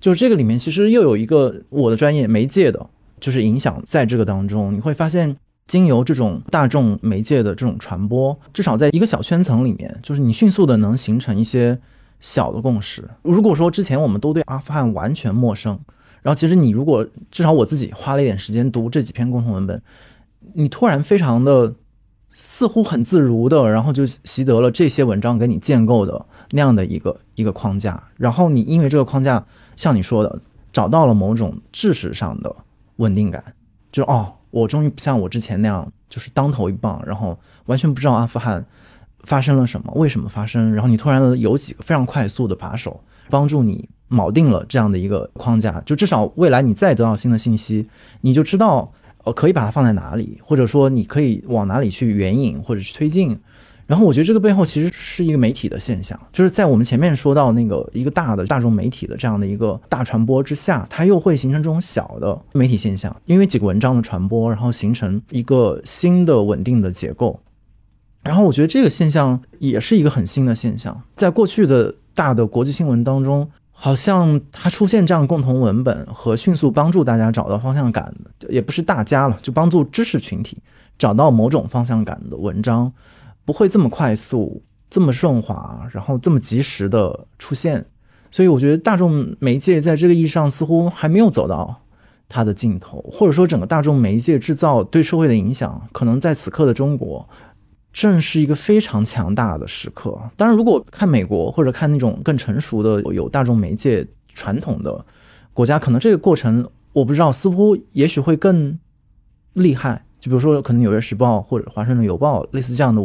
就是这个里面其实又有一个我的专业媒介的，就是影响在这个当中，你会发现。经由这种大众媒介的这种传播，至少在一个小圈层里面，就是你迅速的能形成一些小的共识。如果说之前我们都对阿富汗完全陌生，然后其实你如果至少我自己花了一点时间读这几篇共同文本，你突然非常的似乎很自如的，然后就习得了这些文章给你建构的那样的一个一个框架，然后你因为这个框架，像你说的，找到了某种知识上的稳定感，就哦。我终于不像我之前那样，就是当头一棒，然后完全不知道阿富汗发生了什么，为什么发生。然后你突然有几个非常快速的把手，帮助你锚定了这样的一个框架，就至少未来你再得到新的信息，你就知道呃可以把它放在哪里，或者说你可以往哪里去援引或者去推进。然后我觉得这个背后其实是一个媒体的现象，就是在我们前面说到那个一个大的大众媒体的这样的一个大传播之下，它又会形成这种小的媒体现象，因为几个文章的传播，然后形成一个新的稳定的结构。然后我觉得这个现象也是一个很新的现象，在过去的大的国际新闻当中，好像它出现这样共同文本和迅速帮助大家找到方向感的，也不是大家了，就帮助知识群体找到某种方向感的文章。不会这么快速、这么顺滑，然后这么及时的出现，所以我觉得大众媒介在这个意义上似乎还没有走到它的尽头，或者说整个大众媒介制造对社会的影响，可能在此刻的中国正是一个非常强大的时刻。当然，如果看美国或者看那种更成熟的有大众媒介传统的国家，可能这个过程我不知道，似乎也许会更厉害。就比如说，可能《纽约时报》或者《华盛顿邮报》类似这样的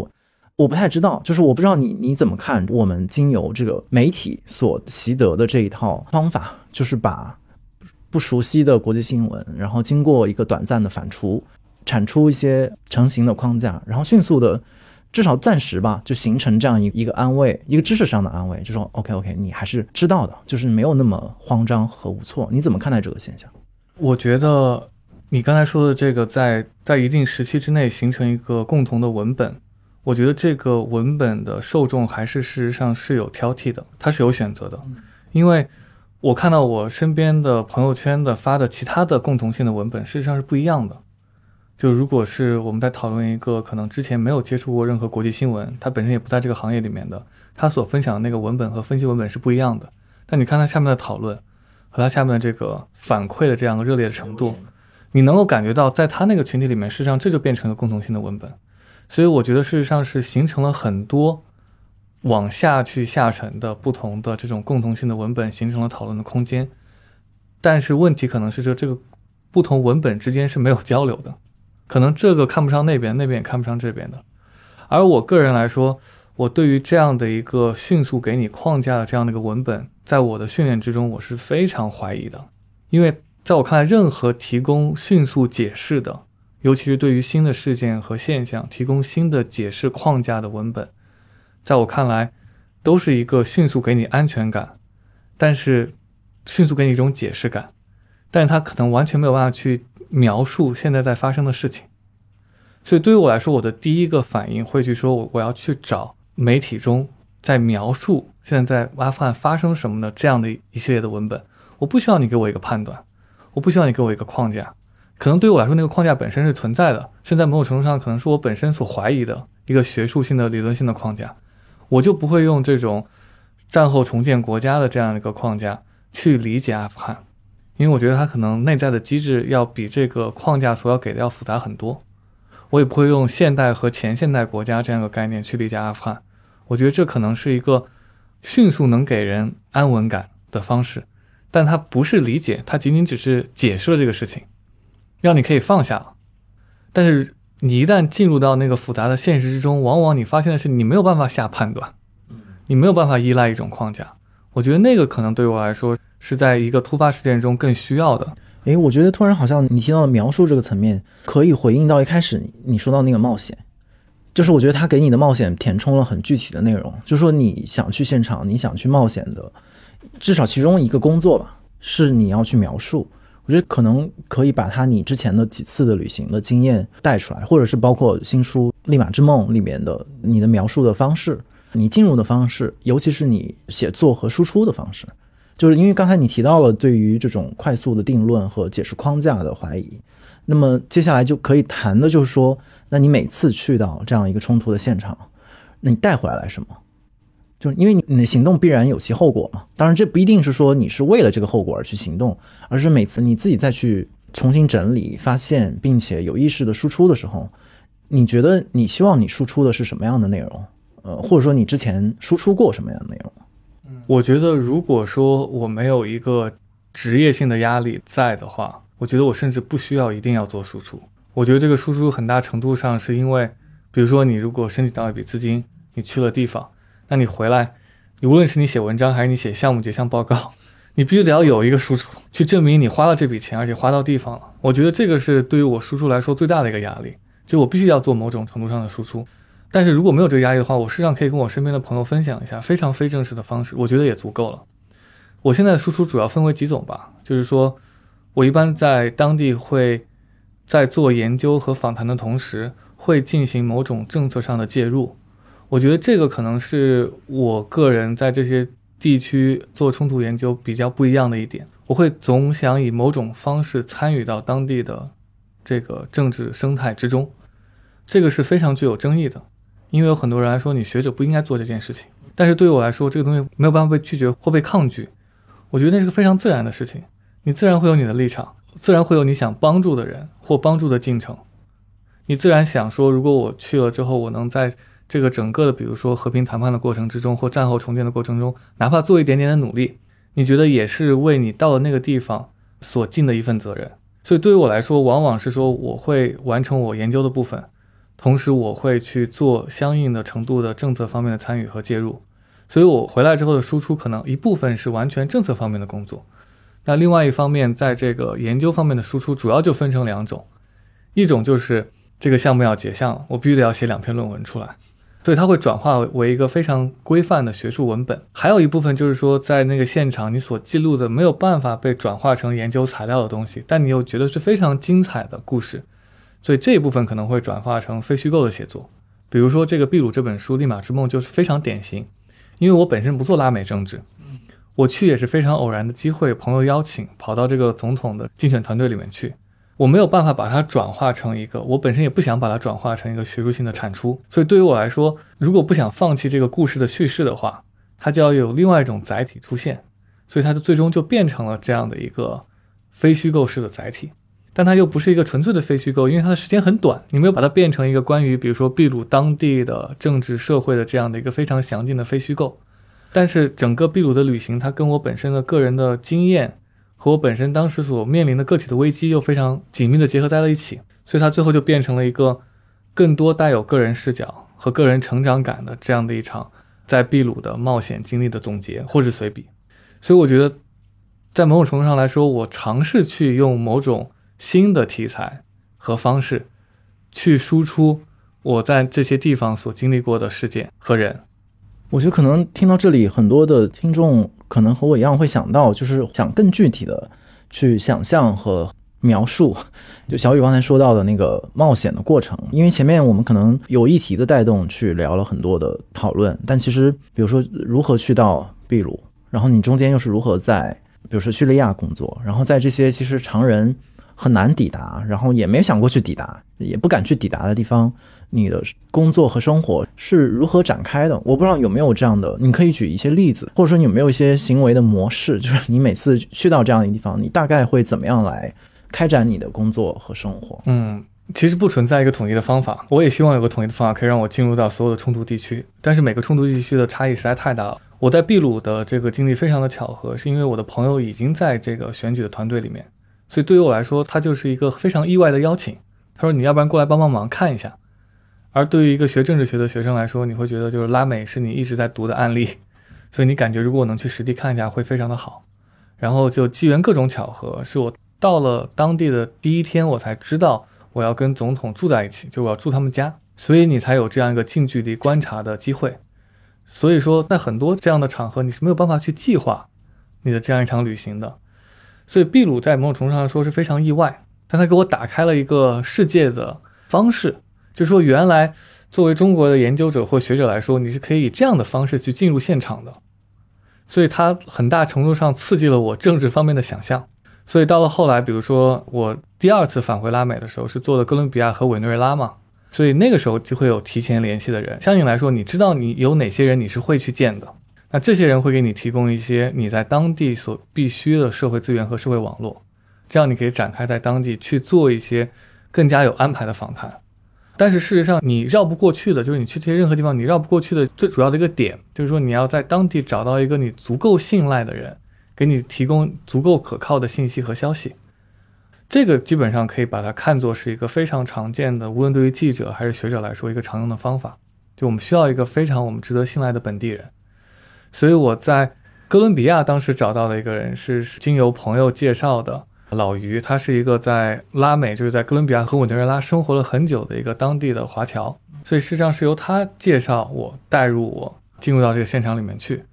我。不太知道，就是我不知道你你怎么看我们经由这个媒体所习得的这一套方法，就是把不熟悉的国际新闻，然后经过一个短暂的反刍，产出一些成型的框架，然后迅速的，至少暂时吧，就形成这样一一个安慰，一个知识上的安慰，就说 OK OK，你还是知道的，就是没有那么慌张和无措。你怎么看待这个现象？我觉得你刚才说的这个，在在一定时期之内形成一个共同的文本。我觉得这个文本的受众还是事实上是有挑剔的，它是有选择的，因为我看到我身边的朋友圈的发的其他的共同性的文本，事实上是不一样的。就如果是我们在讨论一个可能之前没有接触过任何国际新闻，他本身也不在这个行业里面的，他所分享的那个文本和分析文本是不一样的。但你看他下面的讨论和他下面的这个反馈的这样的热烈的程度，你能够感觉到在他那个群体里面，事实上这就变成了共同性的文本。所以我觉得事实上是形成了很多往下去下沉的不同的这种共同性的文本，形成了讨论的空间。但是问题可能是说这个不同文本之间是没有交流的，可能这个看不上那边，那边也看不上这边的。而我个人来说，我对于这样的一个迅速给你框架的这样的一个文本，在我的训练之中，我是非常怀疑的，因为在我看来，任何提供迅速解释的。尤其是对于新的事件和现象提供新的解释框架的文本，在我看来，都是一个迅速给你安全感，但是迅速给你一种解释感，但是它可能完全没有办法去描述现在在发生的事情。所以对于我来说，我的第一个反应会去说，我我要去找媒体中在描述现在在阿富汗发生什么的这样的一系列的文本。我不需要你给我一个判断，我不需要你给我一个框架。可能对于我来说，那个框架本身是存在的，甚至在某种程度上，可能是我本身所怀疑的一个学术性的、理论性的框架。我就不会用这种战后重建国家的这样一个框架去理解阿富汗，因为我觉得它可能内在的机制要比这个框架所要给的要复杂很多。我也不会用现代和前现代国家这样一个概念去理解阿富汗。我觉得这可能是一个迅速能给人安稳感的方式，但它不是理解，它仅仅只是解释了这个事情。让你可以放下，但是你一旦进入到那个复杂的现实之中，往往你发现的是你没有办法下判断，你没有办法依赖一种框架。我觉得那个可能对我来说是在一个突发事件中更需要的。诶，我觉得突然好像你提到的描述这个层面，可以回应到一开始你说到那个冒险，就是我觉得他给你的冒险填充了很具体的内容，就说你想去现场，你想去冒险的，至少其中一个工作吧，是你要去描述。我觉得可能可以把他你之前的几次的旅行的经验带出来，或者是包括新书《立马之梦》里面的你的描述的方式，你进入的方式，尤其是你写作和输出的方式，就是因为刚才你提到了对于这种快速的定论和解释框架的怀疑，那么接下来就可以谈的就是说，那你每次去到这样一个冲突的现场，那你带回来什么？就因为你你的行动必然有其后果嘛，当然这不一定是说你是为了这个后果而去行动，而是每次你自己再去重新整理、发现，并且有意识的输出的时候，你觉得你希望你输出的是什么样的内容？呃，或者说你之前输出过什么样的内容？我觉得如果说我没有一个职业性的压力在的话，我觉得我甚至不需要一定要做输出。我觉得这个输出很大程度上是因为，比如说你如果申请到一笔资金，你去了地方。那你回来，你无论是你写文章还是你写项目结项报告，你必须得要有一个输出，去证明你花了这笔钱，而且花到地方了。我觉得这个是对于我输出来说最大的一个压力，就我必须要做某种程度上的输出。但是如果没有这个压力的话，我事实上可以跟我身边的朋友分享一下非常非正式的方式，我觉得也足够了。我现在的输出主要分为几种吧，就是说我一般在当地会在做研究和访谈的同时，会进行某种政策上的介入。我觉得这个可能是我个人在这些地区做冲突研究比较不一样的一点。我会总想以某种方式参与到当地的这个政治生态之中，这个是非常具有争议的，因为有很多人来说你学者不应该做这件事情。但是对于我来说，这个东西没有办法被拒绝或被抗拒。我觉得那是个非常自然的事情，你自然会有你的立场，自然会有你想帮助的人或帮助的进程。你自然想说，如果我去了之后，我能在。这个整个的，比如说和平谈判的过程之中，或战后重建的过程中，哪怕做一点点的努力，你觉得也是为你到了那个地方所尽的一份责任。所以对于我来说，往往是说我会完成我研究的部分，同时我会去做相应的程度的政策方面的参与和介入。所以我回来之后的输出，可能一部分是完全政策方面的工作，那另外一方面，在这个研究方面的输出，主要就分成两种，一种就是这个项目要结项了，我必须得要写两篇论文出来。所以它会转化为一个非常规范的学术文本，还有一部分就是说，在那个现场你所记录的没有办法被转化成研究材料的东西，但你又觉得是非常精彩的故事，所以这一部分可能会转化成非虚构的写作。比如说这个《秘鲁》这本书《利马之梦》就是非常典型，因为我本身不做拉美政治，我去也是非常偶然的机会，朋友邀请跑到这个总统的竞选团队里面去。我没有办法把它转化成一个，我本身也不想把它转化成一个学术性的产出，所以对于我来说，如果不想放弃这个故事的叙事的话，它就要有另外一种载体出现，所以它就最终就变成了这样的一个非虚构式的载体。但它又不是一个纯粹的非虚构，因为它的时间很短，你没有把它变成一个关于比如说秘鲁当地的政治社会的这样的一个非常详尽的非虚构。但是整个秘鲁的旅行，它跟我本身的个人的经验和我本身当时所面临的个体的危机又非常紧密的结合在了一起，所以它最后就变成了一个更多带有个人视角和个人成长感的这样的一场在秘鲁的冒险经历的总结或是随笔。所以我觉得，在某种程度上来说，我尝试去用某种新的题材和方式去输出我在这些地方所经历过的事件和人。我觉得可能听到这里，很多的听众可能和我一样会想到，就是想更具体的去想象和描述，就小雨刚才说到的那个冒险的过程。因为前面我们可能有议题的带动去聊了很多的讨论，但其实比如说如何去到秘鲁，然后你中间又是如何在比如说叙利亚工作，然后在这些其实常人很难抵达，然后也没想过去抵达，也不敢去抵达的地方。你的工作和生活是如何展开的？我不知道有没有这样的，你可以举一些例子，或者说你有没有一些行为的模式，就是你每次去到这样的地方，你大概会怎么样来开展你的工作和生活？嗯，其实不存在一个统一的方法，我也希望有个统一的方法可以让我进入到所有的冲突地区，但是每个冲突地区的差异实在太大了。我在秘鲁的这个经历非常的巧合，是因为我的朋友已经在这个选举的团队里面，所以对于我来说，他就是一个非常意外的邀请。他说：“你要不然过来帮帮忙看一下。”而对于一个学政治学的学生来说，你会觉得就是拉美是你一直在读的案例，所以你感觉如果我能去实地看一下会非常的好。然后就机缘各种巧合，是我到了当地的第一天，我才知道我要跟总统住在一起，就我要住他们家，所以你才有这样一个近距离观察的机会。所以说，在很多这样的场合，你是没有办法去计划你的这样一场旅行的。所以秘鲁在某种程度上说是非常意外，但它给我打开了一个世界的方式。就说原来作为中国的研究者或学者来说，你是可以以这样的方式去进入现场的，所以它很大程度上刺激了我政治方面的想象。所以到了后来，比如说我第二次返回拉美的时候，是做的哥伦比亚和委内瑞拉嘛，所以那个时候就会有提前联系的人。相应来说，你知道你有哪些人你是会去见的，那这些人会给你提供一些你在当地所必须的社会资源和社会网络，这样你可以展开在当地去做一些更加有安排的访谈。但是事实上，你绕不过去的，就是你去这些任何地方，你绕不过去的最主要的一个点，就是说你要在当地找到一个你足够信赖的人，给你提供足够可靠的信息和消息。这个基本上可以把它看作是一个非常常见的，无论对于记者还是学者来说，一个常用的方法。就我们需要一个非常我们值得信赖的本地人。所以我在哥伦比亚当时找到的一个人，是经由朋友介绍的。老于，他是一个在拉美，就是在哥伦比亚和委内瑞拉生活了很久的一个当地的华侨，所以事实上是由他介绍我带入我进入到这个现场里面去。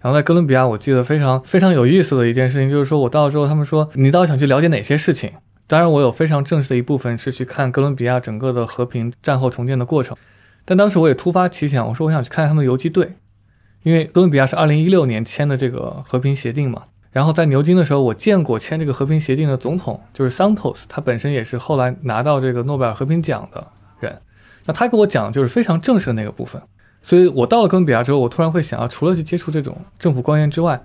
然后在哥伦比亚，我记得非常非常有意思的一件事情，就是说我到了之后，他们说你到底想去了解哪些事情？当然，我有非常正式的一部分是去看哥伦比亚整个的和平战后重建的过程，但当时我也突发奇想，我说我想去看他们游击队，因为哥伦比亚是二零一六年签的这个和平协定嘛。然后在牛津的时候，我见过签这个和平协定的总统，就是 Santos，他本身也是后来拿到这个诺贝尔和平奖的人。那他给我讲就是非常正式的那个部分。所以我到了哥伦比亚之后，我突然会想要，除了去接触这种政府官员之外，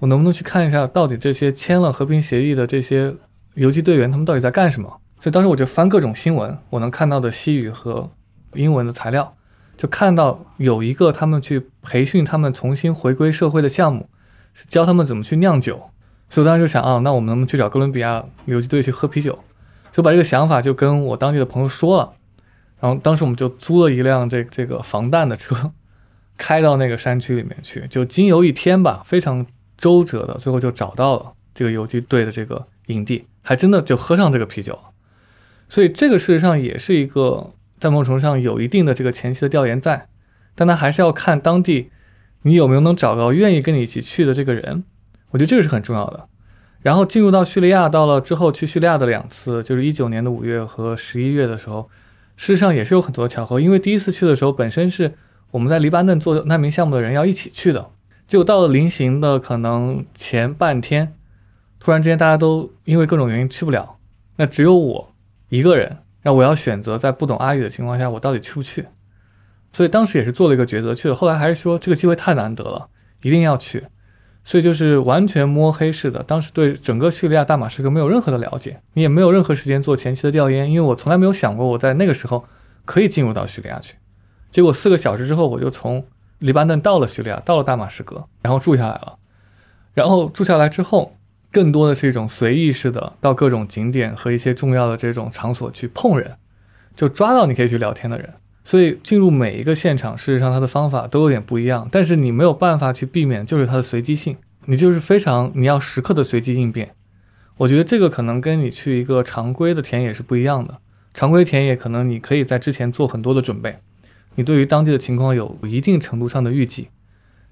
我能不能去看一下到底这些签了和平协议的这些游击队员他们到底在干什么？所以当时我就翻各种新闻，我能看到的西语和英文的材料，就看到有一个他们去培训他们重新回归社会的项目。是教他们怎么去酿酒，所以当时就想啊，那我们能不能去找哥伦比亚游击队去喝啤酒？就把这个想法就跟我当地的朋友说了，然后当时我们就租了一辆这这个防弹的车，开到那个山区里面去，就经由一天吧，非常周折的，最后就找到了这个游击队的这个营地，还真的就喝上这个啤酒。所以这个事实上也是一个在某种程度上有一定的这个前期的调研在，但他还是要看当地。你有没有能找到愿意跟你一起去的这个人？我觉得这个是很重要的。然后进入到叙利亚，到了之后去叙利亚的两次，就是一九年的五月和十一月的时候，事实上也是有很多巧合。因为第一次去的时候，本身是我们在黎巴嫩做难民项目的人要一起去的，结果到了临行的可能前半天，突然之间大家都因为各种原因去不了，那只有我一个人，让我要选择在不懂阿语的情况下，我到底去不去？所以当时也是做了一个抉择去了，后来还是说这个机会太难得了，一定要去。所以就是完全摸黑式的。当时对整个叙利亚大马士革没有任何的了解，你也没有任何时间做前期的调研，因为我从来没有想过我在那个时候可以进入到叙利亚去。结果四个小时之后，我就从黎巴嫩到了叙利亚，到了大马士革，然后住下来了。然后住下来之后，更多的是一种随意式的，到各种景点和一些重要的这种场所去碰人，就抓到你可以去聊天的人。所以进入每一个现场，事实上它的方法都有点不一样，但是你没有办法去避免，就是它的随机性，你就是非常你要时刻的随机应变。我觉得这个可能跟你去一个常规的田野是不一样的。常规田野可能你可以在之前做很多的准备，你对于当地的情况有一定程度上的预计，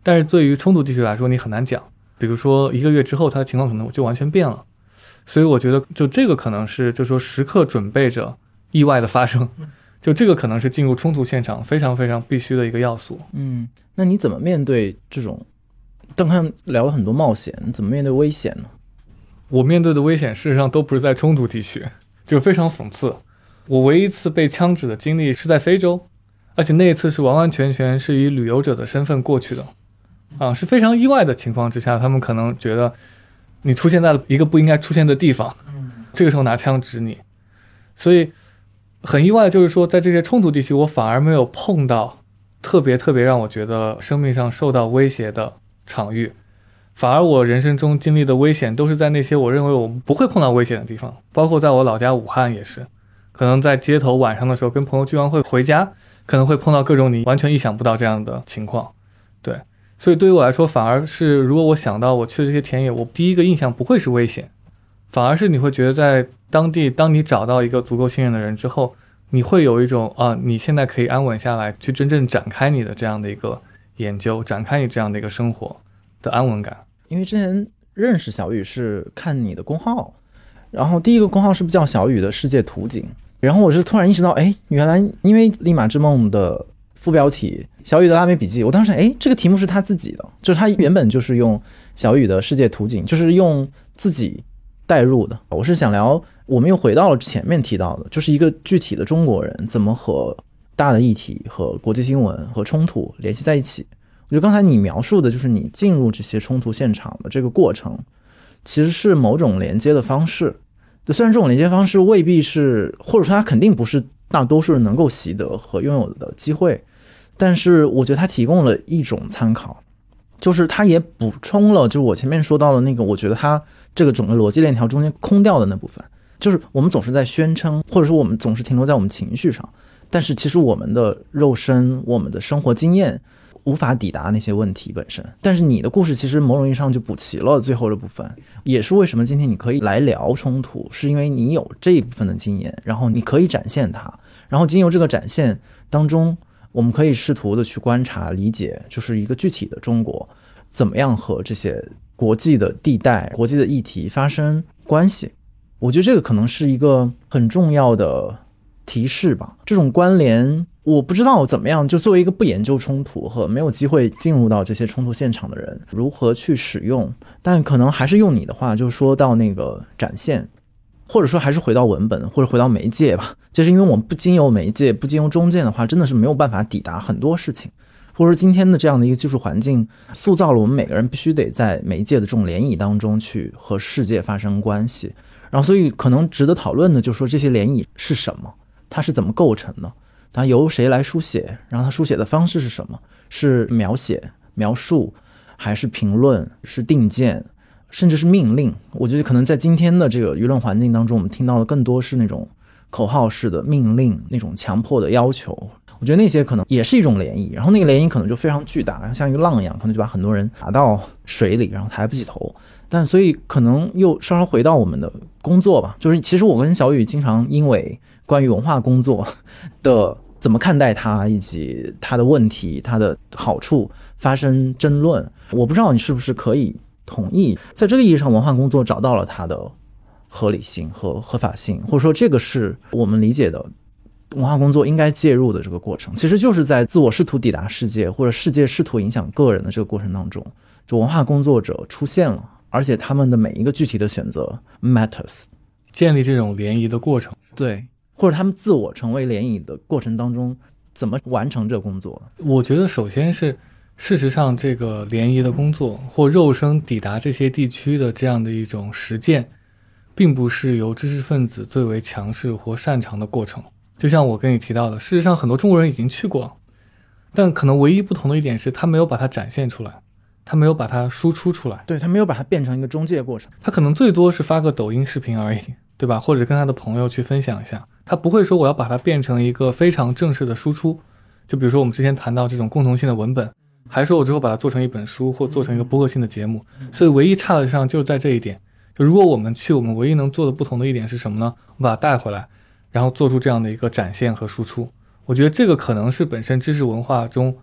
但是对于冲突地区来说，你很难讲。比如说一个月之后，他的情况可能就完全变了。所以我觉得，就这个可能是，就说时刻准备着意外的发生。就这个可能是进入冲突现场非常非常必须的一个要素。嗯，那你怎么面对这种？刚刚聊了很多冒险，怎么面对危险呢？我面对的危险事实上都不是在冲突地区，就非常讽刺。我唯一一次被枪指的经历是在非洲，而且那一次是完完全全是以旅游者的身份过去的，啊，是非常意外的情况之下，他们可能觉得你出现在了一个不应该出现的地方，这个时候拿枪指你，所以。很意外，就是说，在这些冲突地区，我反而没有碰到特别特别让我觉得生命上受到威胁的场域，反而我人生中经历的危险都是在那些我认为我们不会碰到危险的地方，包括在我老家武汉也是，可能在街头晚上的时候跟朋友聚完会回家，可能会碰到各种你完全意想不到这样的情况，对，所以对于我来说，反而是如果我想到我去的这些田野，我第一个印象不会是危险。反而是你会觉得，在当地，当你找到一个足够信任的人之后，你会有一种啊，你现在可以安稳下来，去真正展开你的这样的一个研究，展开你这样的一个生活的安稳感。因为之前认识小雨是看你的公号，然后第一个公号是不是叫小雨的世界图景？然后我是突然意识到，哎，原来因为《立马之梦》的副标题《小雨的拉美笔记》，我当时哎，这个题目是他自己的，就是他原本就是用小雨的世界图景，就是用自己。带入的，我是想聊，我们又回到了前面提到的，就是一个具体的中国人怎么和大的议题和国际新闻和冲突联系在一起。我觉得刚才你描述的就是你进入这些冲突现场的这个过程，其实是某种连接的方式。就虽然这种连接方式未必是，或者说它肯定不是大多数人能够习得和拥有的机会，但是我觉得它提供了一种参考。就是它也补充了，就是我前面说到的那个，我觉得它这个整个逻辑链条中间空掉的那部分，就是我们总是在宣称，或者说我们总是停留在我们情绪上，但是其实我们的肉身、我们的生活经验无法抵达那些问题本身。但是你的故事其实某种意义上就补齐了最后的部分，也是为什么今天你可以来聊冲突，是因为你有这一部分的经验，然后你可以展现它，然后经由这个展现当中。我们可以试图的去观察、理解，就是一个具体的中国怎么样和这些国际的地带、国际的议题发生关系。我觉得这个可能是一个很重要的提示吧。这种关联，我不知道怎么样。就作为一个不研究冲突和没有机会进入到这些冲突现场的人，如何去使用？但可能还是用你的话，就说到那个展现。或者说还是回到文本，或者回到媒介吧。就是因为我们不经由媒介，不经由中介的话，真的是没有办法抵达很多事情。或者说今天的这样的一个技术环境，塑造了我们每个人必须得在媒介的这种涟漪当中去和世界发生关系。然后，所以可能值得讨论的，就是说这些涟漪是什么，它是怎么构成的，它由谁来书写，然后它书写的方式是什么？是描写、描述，还是评论？是定见？甚至是命令，我觉得可能在今天的这个舆论环境当中，我们听到的更多是那种口号式的命令，那种强迫的要求。我觉得那些可能也是一种涟漪，然后那个涟漪可能就非常巨大，像一个浪一样，可能就把很多人打到水里，然后抬不起头。但所以可能又稍稍回到我们的工作吧，就是其实我跟小雨经常因为关于文化工作的怎么看待它，以及它的问题、它的好处发生争论。我不知道你是不是可以。同意，在这个意义上，文化工作找到了它的合理性和合法性，或者说，这个是我们理解的文化工作应该介入的这个过程。其实就是在自我试图抵达世界，或者世界试图影响个人的这个过程当中，就文化工作者出现了，而且他们的每一个具体的选择 matters，建立这种联谊的过程，对，或者他们自我成为联谊的过程当中，怎么完成这工作？我觉得首先是。事实上，这个联谊的工作或肉身抵达这些地区的这样的一种实践，并不是由知识分子最为强势或擅长的过程。就像我跟你提到的，事实上很多中国人已经去过了，但可能唯一不同的一点是他没有把它展现出来，他没有把它输出出来，对他没有把它变成一个中介过程。他可能最多是发个抖音视频而已，对吧？或者跟他的朋友去分享一下，他不会说我要把它变成一个非常正式的输出。就比如说我们之前谈到这种共同性的文本，还是说我之后把它做成一本书或做成一个播客性的节目。所以唯一差的上就是在这一点。就如果我们去，我们唯一能做的不同的一点是什么呢？我们把它带回来。然后做出这样的一个展现和输出，我觉得这个可能是本身知识文化中，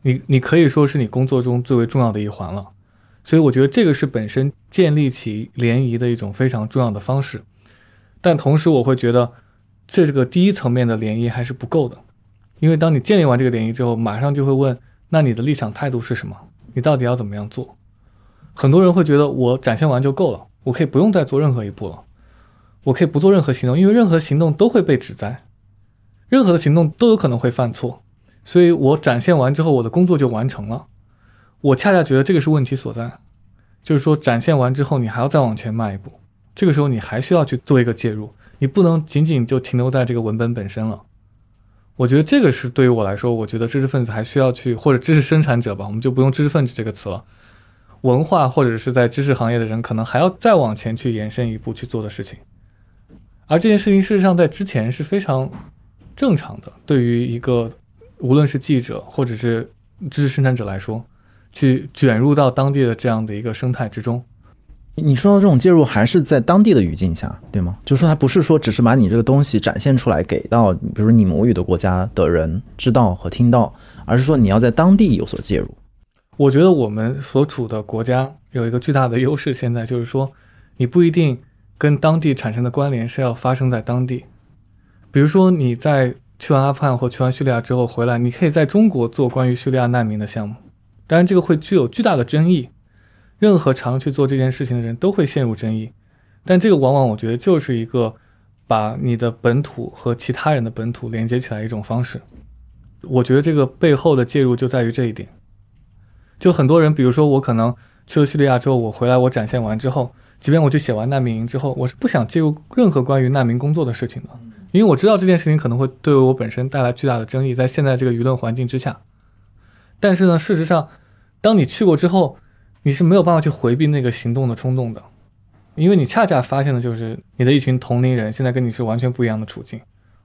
你你可以说是你工作中最为重要的一环了。所以我觉得这个是本身建立起联谊的一种非常重要的方式。但同时我会觉得，这个第一层面的联谊还是不够的，因为当你建立完这个联谊之后，马上就会问，那你的立场态度是什么？你到底要怎么样做？很多人会觉得我展现完就够了，我可以不用再做任何一步了。我可以不做任何行动，因为任何行动都会被指摘，任何的行动都有可能会犯错，所以我展现完之后，我的工作就完成了。我恰恰觉得这个是问题所在，就是说展现完之后，你还要再往前迈一步，这个时候你还需要去做一个介入，你不能仅仅就停留在这个文本本身了。我觉得这个是对于我来说，我觉得知识分子还需要去，或者知识生产者吧，我们就不用知识分子这个词了，文化或者是在知识行业的人，可能还要再往前去延伸一步去做的事情。而这件事情事实上在之前是非常正常的，对于一个无论是记者或者是知识生产者来说，去卷入到当地的这样的一个生态之中。你说的这种介入还是在当地的语境下，对吗？就是说，它不是说只是把你这个东西展现出来给到，比如你母语的国家的人知道和听到，而是说你要在当地有所介入。我觉得我们所处的国家有一个巨大的优势，现在就是说，你不一定。跟当地产生的关联是要发生在当地，比如说你在去完阿富汗或去完叙利亚之后回来，你可以在中国做关于叙利亚难民的项目，当然这个会具有巨大的争议，任何常去做这件事情的人都会陷入争议，但这个往往我觉得就是一个把你的本土和其他人的本土连接起来一种方式，我觉得这个背后的介入就在于这一点，就很多人，比如说我可能去了叙利亚之后，我回来我展现完之后。即便我去写完难民营之后，我是不想介入任何关于难民工作的事情的，因为我知道这件事情可能会对我本身带来巨大的争议，在现在这个舆论环境之下。但是呢，事实上，当你去过之后，你是没有办法去回避那个行动的冲动的，因为你恰恰发现的就是你的一群同龄人现在跟你是完全不一样的处境。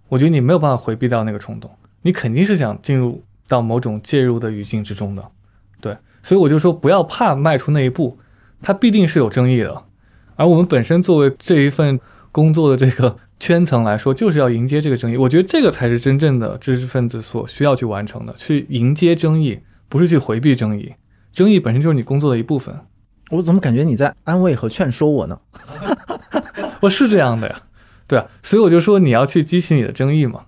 我觉得你没有办法回避掉那个冲动，你肯定是想进入到某种介入的语境之中的。对，所以我就说不要怕迈出那一步，它必定是有争议的。而我们本身作为这一份工作的这个圈层来说，就是要迎接这个争议。我觉得这个才是真正的知识分子所需要去完成的，去迎接争议，不是去回避争议。争议本身就是你工作的一部分。我怎么感觉你在安慰和劝说我呢？我是这样的呀，对啊，所以我就说你要去激起你的争议嘛，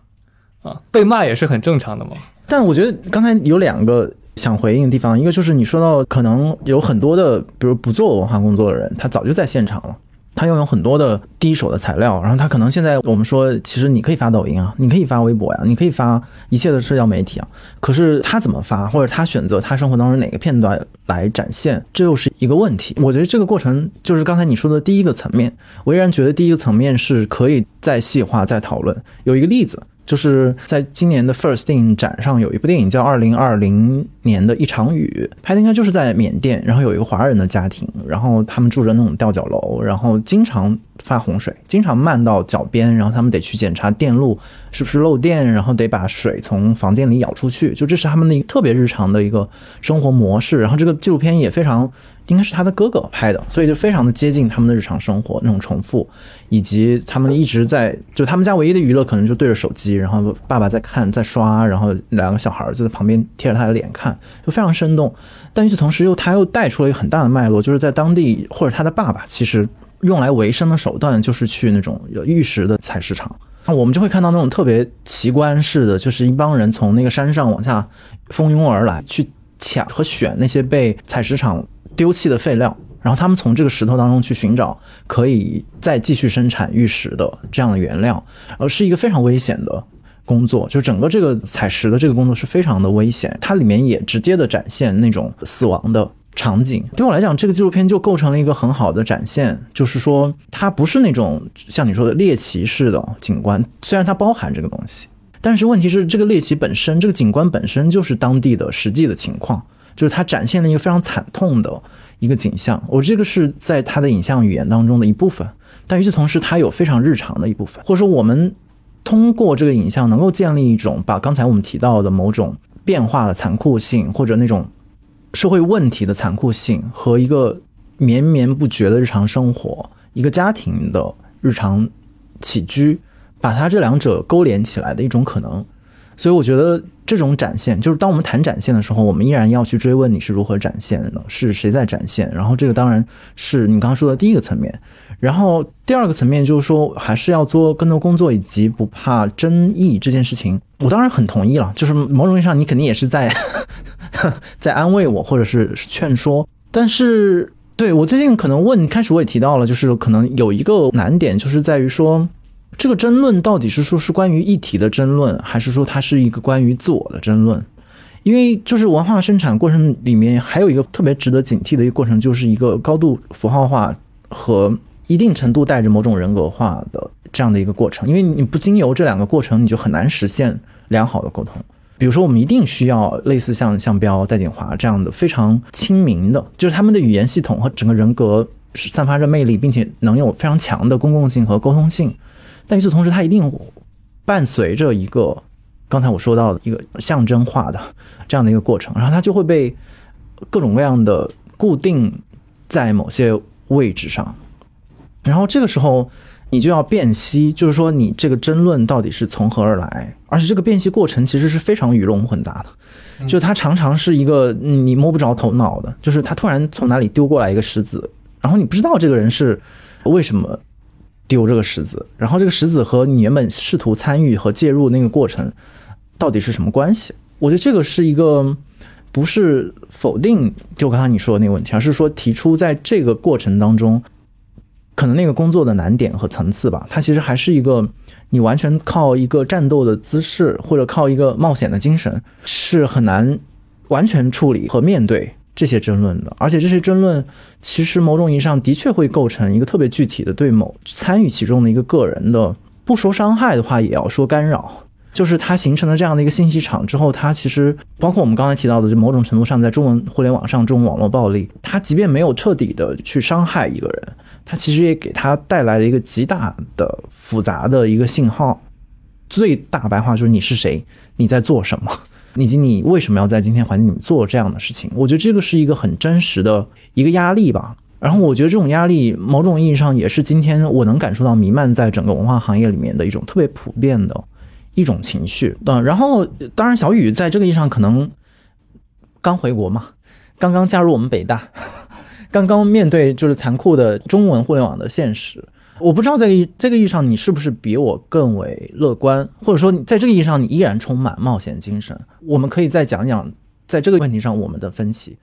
啊，被骂也是很正常的嘛。但我觉得刚才有两个。想回应的地方，一个就是你说到可能有很多的，比如不做文化工作的人，他早就在现场了，他拥有很多的第一手的材料，然后他可能现在我们说，其实你可以发抖音啊，你可以发微博呀，你可以发一切的社交媒体啊，可是他怎么发，或者他选择他生活当中哪个片段来展现，这又是一个问题。我觉得这个过程就是刚才你说的第一个层面，我依然觉得第一个层面是可以再细化、再讨论。有一个例子。就是在今年的 First 电影展上，有一部电影叫《二零二零年的一场雨》，拍的应该就是在缅甸，然后有一个华人的家庭，然后他们住着那种吊脚楼，然后经常发洪水，经常漫到脚边，然后他们得去检查电路是不是漏电，然后得把水从房间里舀出去，就这是他们的一个特别日常的一个生活模式。然后这个纪录片也非常。应该是他的哥哥拍的，所以就非常的接近他们的日常生活那种重复，以及他们一直在就他们家唯一的娱乐可能就对着手机，然后爸爸在看在刷，然后两个小孩就在旁边贴着他的脸看，就非常生动。但与此同时又他又带出了一个很大的脉络，就是在当地或者他的爸爸其实用来维生的手段就是去那种有玉石的采石场，那我们就会看到那种特别奇观式的，就是一帮人从那个山上往下蜂拥而来去抢和选那些被采石场。丢弃的废料，然后他们从这个石头当中去寻找可以再继续生产玉石的这样的原料，而是一个非常危险的，工作，就整个这个采石的这个工作是非常的危险，它里面也直接的展现那种死亡的场景。对我来讲，这个纪录片就构成了一个很好的展现，就是说它不是那种像你说的猎奇式的景观，虽然它包含这个东西，但是问题是这个猎奇本身，这个景观本身就是当地的实际的情况，就是它展现了一个非常惨痛的一个景象。我这个是在它的影像语言当中的一部分，但与此同时，它有非常日常的一部分，或者说我们。通过这个影像，能够建立一种把刚才我们提到的某种变化的残酷性，或者那种社会问题的残酷性，和一个绵绵不绝的日常生活，一个家庭的日常起居，把它这两者勾连起来的一种可能。所以，我觉得这种展现，就是当我们谈展现的时候，我们依然要去追问你是如何展现的，是谁在展现。然后，这个当然是你刚刚说的第一个层面。然后第二个层面就是说，还是要做更多工作，以及不怕争议这件事情，我当然很同意了。就是某种意义上，你肯定也是在 在安慰我，或者是劝说。但是，对我最近可能问开始我也提到了，就是可能有一个难点，就是在于说，这个争论到底是说是关于议题的争论，还是说它是一个关于自我的争论？因为就是文化生产过程里面还有一个特别值得警惕的一个过程，就是一个高度符号化和。一定程度带着某种人格化的这样的一个过程，因为你不经由这两个过程，你就很难实现良好的沟通。比如说，我们一定需要类似像向彪、戴锦华这样的非常亲民的，就是他们的语言系统和整个人格是散发着魅力，并且能有非常强的公共性和沟通性。但与此同时，它一定伴随着一个刚才我说到的一个象征化的这样的一个过程，然后它就会被各种各样的固定在某些位置上。然后这个时候，你就要辨析，就是说你这个争论到底是从何而来，而且这个辨析过程其实是非常鱼龙混杂的，就它常常是一个你摸不着头脑的，就是他突然从哪里丢过来一个石子，然后你不知道这个人是为什么丢这个石子，然后这个石子和你原本试图参与和介入那个过程到底是什么关系？我觉得这个是一个不是否定就刚才你说的那个问题，而是说提出在这个过程当中。可能那个工作的难点和层次吧，它其实还是一个你完全靠一个战斗的姿势或者靠一个冒险的精神是很难完全处理和面对这些争论的。而且这些争论其实某种意义上的确会构成一个特别具体的对某参与其中的一个个人的，不说伤害的话，也要说干扰。就是它形成了这样的一个信息场之后，它其实包括我们刚才提到的，就某种程度上在中文互联网上这种网络暴力，它即便没有彻底的去伤害一个人。它其实也给他带来了一个极大的复杂的一个信号，最大白话就是你是谁，你在做什么，以及你为什么要在今天环境里做这样的事情。我觉得这个是一个很真实的一个压力吧。然后我觉得这种压力，某种意义上也是今天我能感受到弥漫在整个文化行业里面的一种特别普遍的一种情绪。嗯，然后当然小雨在这个意义上可能刚回国嘛，刚刚加入我们北大。刚刚面对就是残酷的中文互联网的现实，我不知道在这个意义上你是不是比我更为乐观，或者说你在这个意义上你依然充满冒险精神。我们可以再讲讲在这个问题上我们的分歧。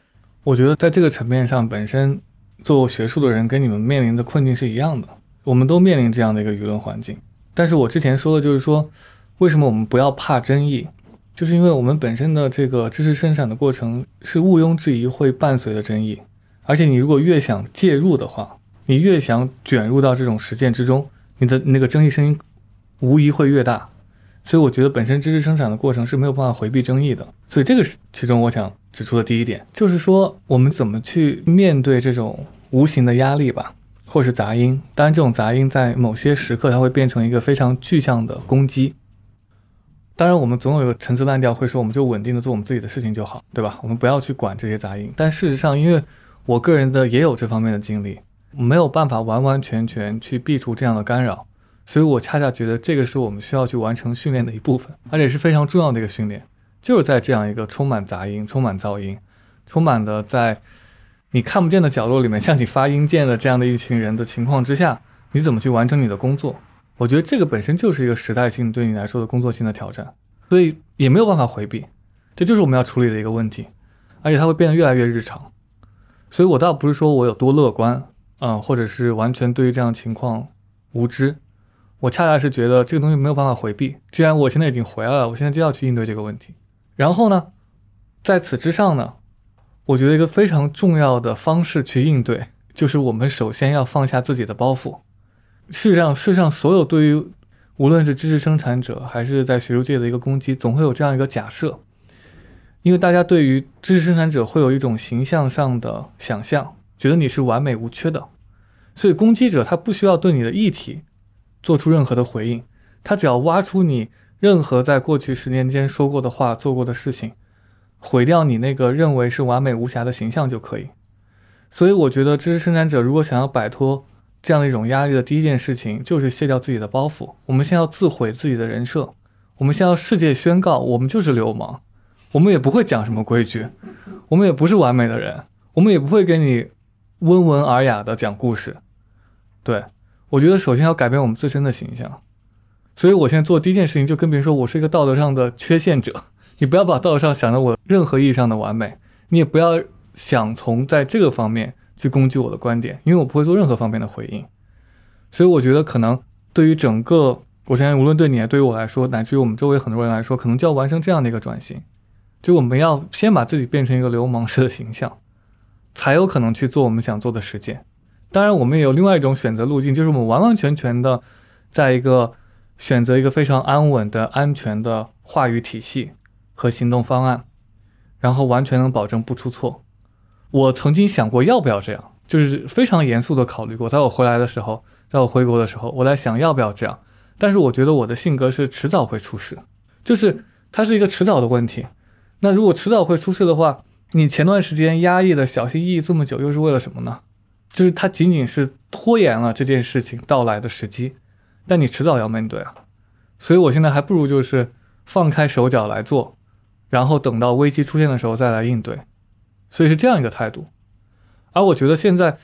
我觉得在这个层面上，本身做学术的人跟你们面临的困境是一样的，我们都面临这样的一个舆论环境。但是我之前说的就是说，为什么我们不要怕争议，就是因为我们本身的这个知识生产的过程是毋庸置疑会伴随着争议。而且你如果越想介入的话，你越想卷入到这种实践之中，你的那个争议声音无疑会越大。所以我觉得本身知识生产的过程是没有办法回避争议的。所以这个是其中我想指出的第一点，就是说我们怎么去面对这种无形的压力吧，或是杂音。当然，这种杂音在某些时刻它会变成一个非常具象的攻击。当然，我们总有一个陈词滥调会说，我们就稳定的做我们自己的事情就好，对吧？我们不要去管这些杂音。但事实上，因为我个人的也有这方面的经历，没有办法完完全全去避除这样的干扰，所以我恰恰觉得这个是我们需要去完成训练的一部分，而且是非常重要的一个训练，就是在这样一个充满杂音、充满噪音、充满的在你看不见的角落里面向你发音键的这样的一群人的情况之下，你怎么去完成你的工作？我觉得这个本身就是一个时代性对你来说的工作性的挑战，所以也没有办法回避，这就是我们要处理的一个问题，而且它会变得越来越日常。所以，我倒不是说我有多乐观，嗯，或者是完全对于这样情况无知。我恰恰是觉得这个东西没有办法回避。既然我现在已经回来了，我现在就要去应对这个问题。然后呢，在此之上呢，我觉得一个非常重要的方式去应对，就是我们首先要放下自己的包袱。事实上，世上所有对于无论是知识生产者还是在学术界的一个攻击，总会有这样一个假设，因为大家对于知识生产者会有一种形象上的想象，觉得你是完美无缺的，所以攻击者他不需要对你的议题做出任何的回应，他只要挖出你任何在过去十年间说过的话、做过的事情，毁掉你那个认为是完美无瑕的形象就可以。所以，我觉得知识生产者如果想要摆脱，这样的一种压力的第一件事情就是卸掉自己的包袱。我们先要自毁自己的人设，我们先要世界宣告我们就是流氓，我们也不会讲什么规矩，我们也不是完美的人，我们也不会给你温文尔雅的讲故事。对我觉得首先要改变我们自身的形象，所以我现在做第一件事情就跟别人说我是一个道德上的缺陷者，你不要把道德上想的我任何意义上的完美，你也不要想从在这个方面。去攻击我的观点，因为我不会做任何方面的回应，所以我觉得可能对于整个，我相信无论对你，对于我来说，乃至于我们周围很多人来说，可能就要完成这样的一个转型，就我们要先把自己变成一个流氓式的形象，才有可能去做我们想做的实践。当然，我们也有另外一种选择路径，就是我们完完全全的在一个选择一个非常安稳的、安全的话语体系和行动方案，然后完全能保证不出错。我曾经想过要不要这样，就是非常严肃的考虑过。在我回来的时候，在我回国的时候，我在想要不要这样。但是我觉得我的性格是迟早会出事，就是它是一个迟早的问题。那如果迟早会出事的话，你前段时间压抑的小心翼翼这么久，又是为了什么呢？就是它仅仅是拖延了这件事情到来的时机，但你迟早要面对啊。所以我现在还不如就是放开手脚来做，然后等到危机出现的时候再来应对。所以是这样一个态度，而我觉得现在，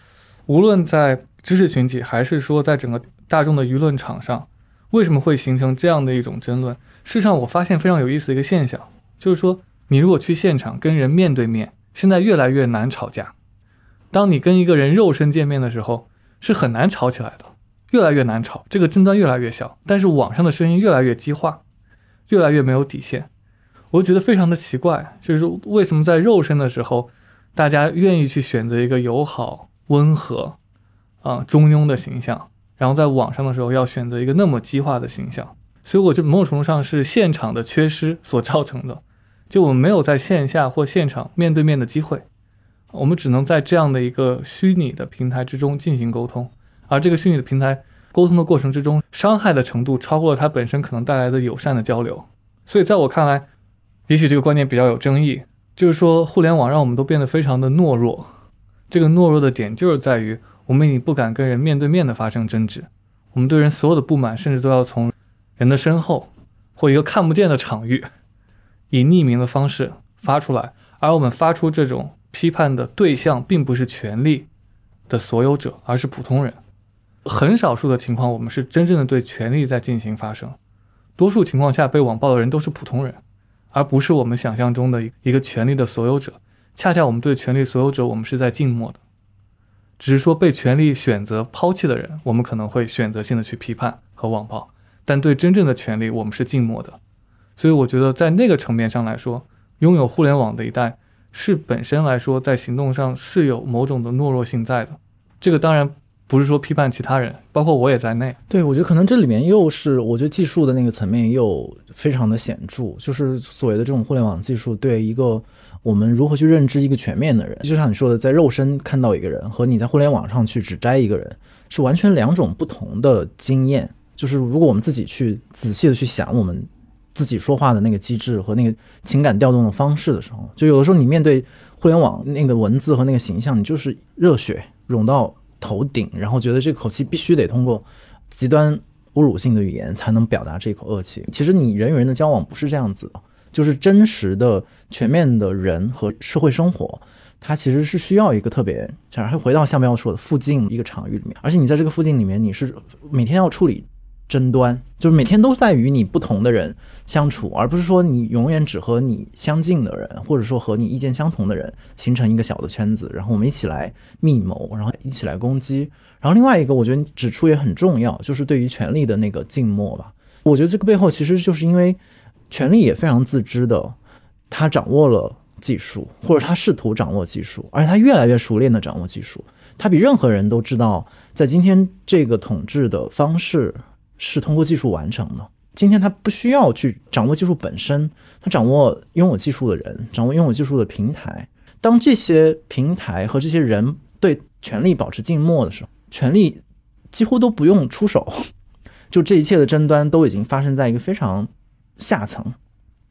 无论在知识群体，还是说在整个大众的舆论场上，为什么会形成这样的一种争论？事实上，我发现非常有意思的一个现象，就是说，你如果去现场跟人面对面，现在越来越难吵架。当你跟一个人肉身见面的时候，是很难吵起来的，越来越难吵，这个争端越来越小。但是网上的声音越来越激化，越来越没有底线。我觉得非常的奇怪，就是为什么在肉身的时候。大家愿意去选择一个友好、温和、啊中庸的形象，然后在网上的时候要选择一个那么激化的形象，所以我觉得某种程度上是现场的缺失所造成的。就我们没有在线下或现场面对面的机会，我们只能在这样的一个虚拟的平台之中进行沟通，而这个虚拟的平台沟通的过程之中，伤害的程度超过了它本身可能带来的友善的交流。所以在我看来，也许这个观点比较有争议。就是说，互联网让我们都变得非常的懦弱。这个懦弱的点就是在于，我们已经不敢跟人面对面的发生争执。我们对人所有的不满，甚至都要从人的身后或一个看不见的场域，以匿名的方式发出来。而我们发出这种批判的对象，并不是权力的所有者，而是普通人。很少数的情况，我们是真正的对权力在进行发声。多数情况下，被网暴的人都是普通人。而不是我们想象中的一个权力的所有者，恰恰我们对权力所有者，我们是在静默的，只是说被权力选择抛弃的人，我们可能会选择性的去批判和网暴，但对真正的权力，我们是静默的。所以我觉得在那个层面上来说，拥有互联网的一代是本身来说在行动上是有某种的懦弱性在的，这个当然。不是说批判其他人，包括我也在内。对，我觉得可能这里面又是，我觉得技术的那个层面又非常的显著，就是所谓的这种互联网技术对一个我们如何去认知一个全面的人，就像你说的，在肉身看到一个人和你在互联网上去只摘一个人，是完全两种不同的经验。就是如果我们自己去仔细的去想我们自己说话的那个机制和那个情感调动的方式的时候，就有的时候你面对互联网那个文字和那个形象，你就是热血涌到。头顶，然后觉得这口气必须得通过极端侮辱性的语言才能表达这口恶气。其实你人与人的交往不是这样子的，就是真实的、全面的人和社会生活，它其实是需要一个特别，还回到下面要说的附近一个场域里面。而且你在这个附近里面，你是每天要处理争端，就是每天都在与你不同的人相处，而不是说你永远只和你相近的人，或者说和你意见相同的人形成一个小的圈子，然后我们一起来密谋，然后一起来攻击。然后另外一个，我觉得指出也很重要，就是对于权力的那个静默吧。我觉得这个背后其实就是因为权力也非常自知的，他掌握了技术，或者他试图掌握技术，而且他越来越熟练的掌握技术，他比任何人都知道，在今天这个统治的方式。是通过技术完成的。今天他不需要去掌握技术本身，他掌握拥有技术的人，掌握拥有技术的平台。当这些平台和这些人对权力保持静默的时候，权力几乎都不用出手，就这一切的争端都已经发生在一个非常下层，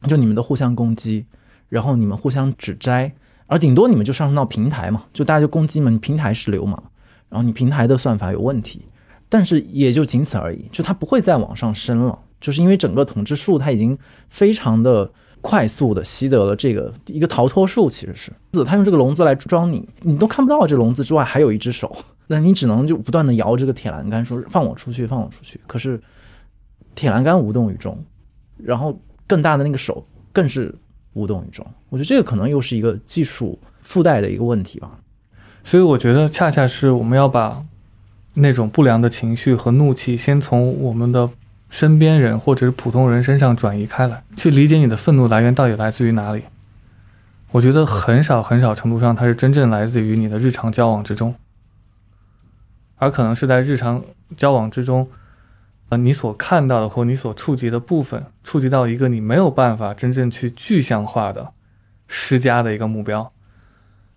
就你们的互相攻击，然后你们互相指摘，而顶多你们就上升到平台嘛，就大家就攻击嘛，你平台是流氓，然后你平台的算法有问题。但是也就仅此而已，就它不会再往上升了，就是因为整个统治术它已经非常的快速的习得了这个一个逃脱术，其实是子，它用这个笼子来装你，你都看不到这笼子之外还有一只手，那你只能就不断的摇这个铁栏杆，说放我出去，放我出去。可是铁栏杆无动于衷，然后更大的那个手更是无动于衷。我觉得这个可能又是一个技术附带的一个问题吧。所以我觉得恰恰是我们要把。那种不良的情绪和怒气，先从我们的身边人或者是普通人身上转移开来，去理解你的愤怒来源到底来自于哪里。我觉得很少很少程度上，它是真正来自于你的日常交往之中，而可能是在日常交往之中，呃，你所看到的或你所触及的部分，触及到一个你没有办法真正去具象化的施加的一个目标，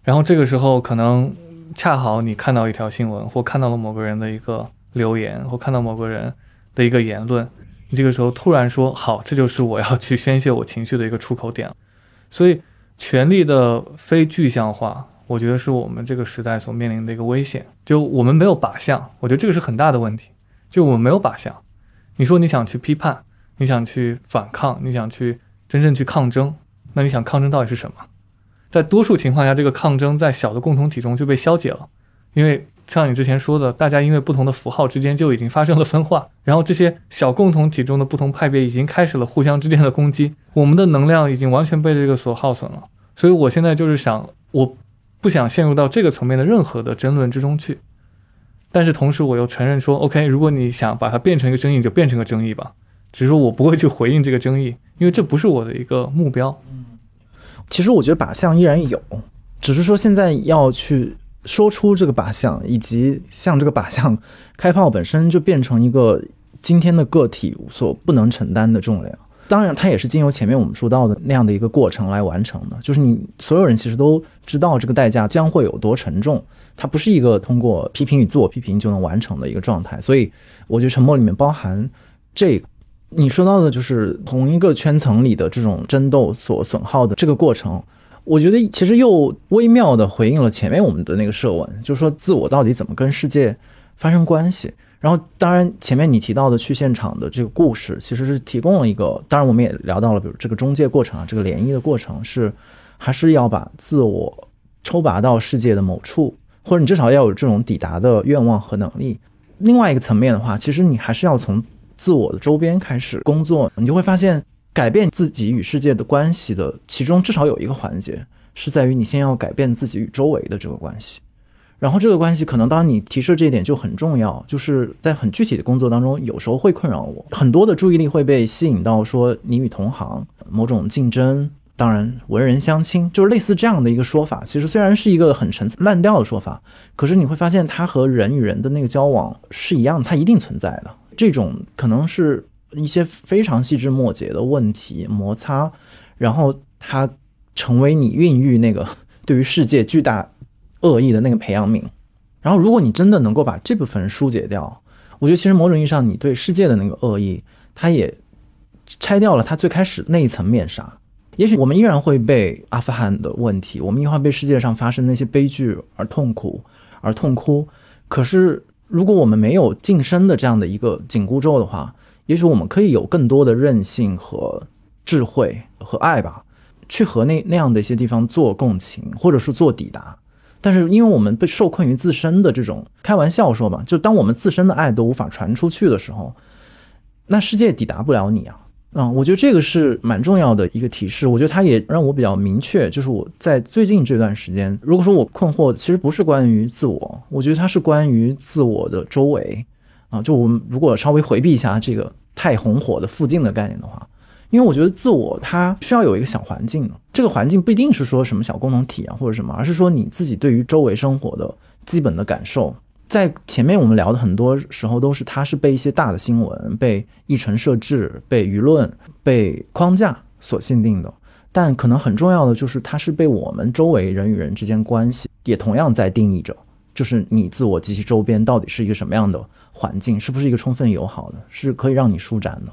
然后这个时候可能。恰好你看到一条新闻，或看到了某个人的一个留言，或看到某个人的一个言论，你这个时候突然说：“好，这就是我要去宣泄我情绪的一个出口点。”所以，权力的非具象化，我觉得是我们这个时代所面临的一个危险。就我们没有靶向，我觉得这个是很大的问题。就我们没有靶向。你说你想去批判，你想去反抗，你想去真正去抗争，那你想抗争到底是什么？在多数情况下，这个抗争在小的共同体中就被消解了，因为像你之前说的，大家因为不同的符号之间就已经发生了分化，然后这些小共同体中的不同派别已经开始了互相之间的攻击，我们的能量已经完全被这个所耗损了。所以我现在就是想，我不想陷入到这个层面的任何的争论之中去，但是同时我又承认说，OK，如果你想把它变成一个争议，就变成个争议吧，只是说我不会去回应这个争议，因为这不是我的一个目标。其实我觉得靶向依然有，只是说现在要去说出这个靶向，以及向这个靶向开炮本身就变成一个今天的个体所不能承担的重量。当然，它也是经由前面我们说到的那样的一个过程来完成的。就是你所有人其实都知道这个代价将会有多沉重，它不是一个通过批评与自我批评就能完成的一个状态。所以，我觉得沉默里面包含这个。你说到的就是同一个圈层里的这种争斗所损耗的这个过程，我觉得其实又微妙的回应了前面我们的那个设问，就是说自我到底怎么跟世界发生关系。然后，当然前面你提到的去现场的这个故事，其实是提供了一个，当然我们也聊到了，比如这个中介过程啊，这个联谊的过程是还是要把自我抽拔到世界的某处，或者你至少要有这种抵达的愿望和能力。另外一个层面的话，其实你还是要从。自我的周边开始工作，你就会发现改变自己与世界的关系的其中至少有一个环节是在于你先要改变自己与周围的这个关系，然后这个关系可能当你提示这一点就很重要，就是在很具体的工作当中，有时候会困扰我很多的注意力会被吸引到说你与同行某种竞争，当然文人相亲就是类似这样的一个说法，其实虽然是一个很陈词滥调的说法，可是你会发现它和人与人的那个交往是一样，它一定存在的。这种可能是一些非常细枝末节的问题摩擦，然后它成为你孕育那个对于世界巨大恶意的那个培养皿。然后，如果你真的能够把这部分疏解掉，我觉得其实某种意义上，你对世界的那个恶意，它也拆掉了它最开始那一层面纱。也许我们依然会被阿富汗的问题，我们依然会被世界上发生那些悲剧而痛苦而痛哭。可是。如果我们没有晋升的这样的一个紧箍咒的话，也许我们可以有更多的韧性和智慧和爱吧，去和那那样的一些地方做共情，或者是做抵达。但是，因为我们被受困于自身的这种开玩笑说吧，就当我们自身的爱都无法传出去的时候，那世界抵达不了你啊。嗯，我觉得这个是蛮重要的一个提示。我觉得它也让我比较明确，就是我在最近这段时间，如果说我困惑，其实不是关于自我，我觉得它是关于自我的周围啊。就我们如果稍微回避一下这个太红火的附近的概念的话，因为我觉得自我它需要有一个小环境，这个环境不一定是说什么小共同体啊或者什么，而是说你自己对于周围生活的基本的感受。在前面我们聊的很多时候都是它是被一些大的新闻、被议程设置、被舆论、被框架所限定的，但可能很重要的就是它是被我们周围人与人之间关系也同样在定义着，就是你自我及其周边到底是一个什么样的环境，是不是一个充分友好的，是可以让你舒展的。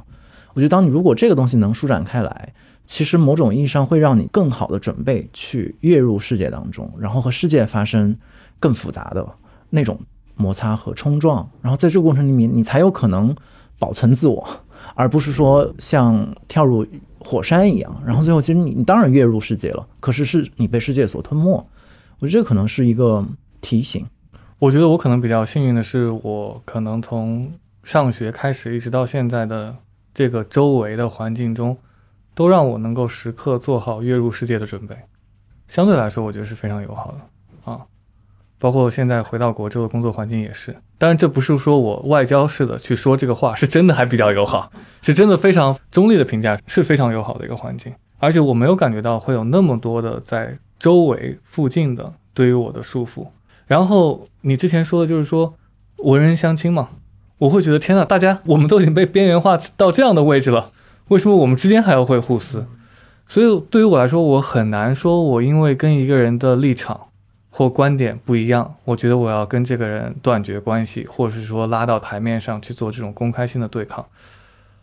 我觉得当你如果这个东西能舒展开来，其实某种意义上会让你更好的准备去跃入世界当中，然后和世界发生更复杂的那种。摩擦和冲撞，然后在这个过程里面，你才有可能保存自我，而不是说像跳入火山一样，然后最后其实你你当然跃入世界了，可是是你被世界所吞没。我觉得这可能是一个提醒。我觉得我可能比较幸运的是，我可能从上学开始一直到现在的这个周围的环境中，都让我能够时刻做好跃入世界的准备。相对来说，我觉得是非常友好的。包括现在回到国之后的工作环境也是，当然这不是说我外交式的去说这个话，是真的还比较友好，是真的非常中立的评价，是非常友好的一个环境。而且我没有感觉到会有那么多的在周围附近的对于我的束缚。然后你之前说的就是说文人相亲嘛，我会觉得天呐，大家我们都已经被边缘化到这样的位置了，为什么我们之间还要会互撕？所以对于我来说，我很难说我因为跟一个人的立场。或观点不一样，我觉得我要跟这个人断绝关系，或者是说拉到台面上去做这种公开性的对抗，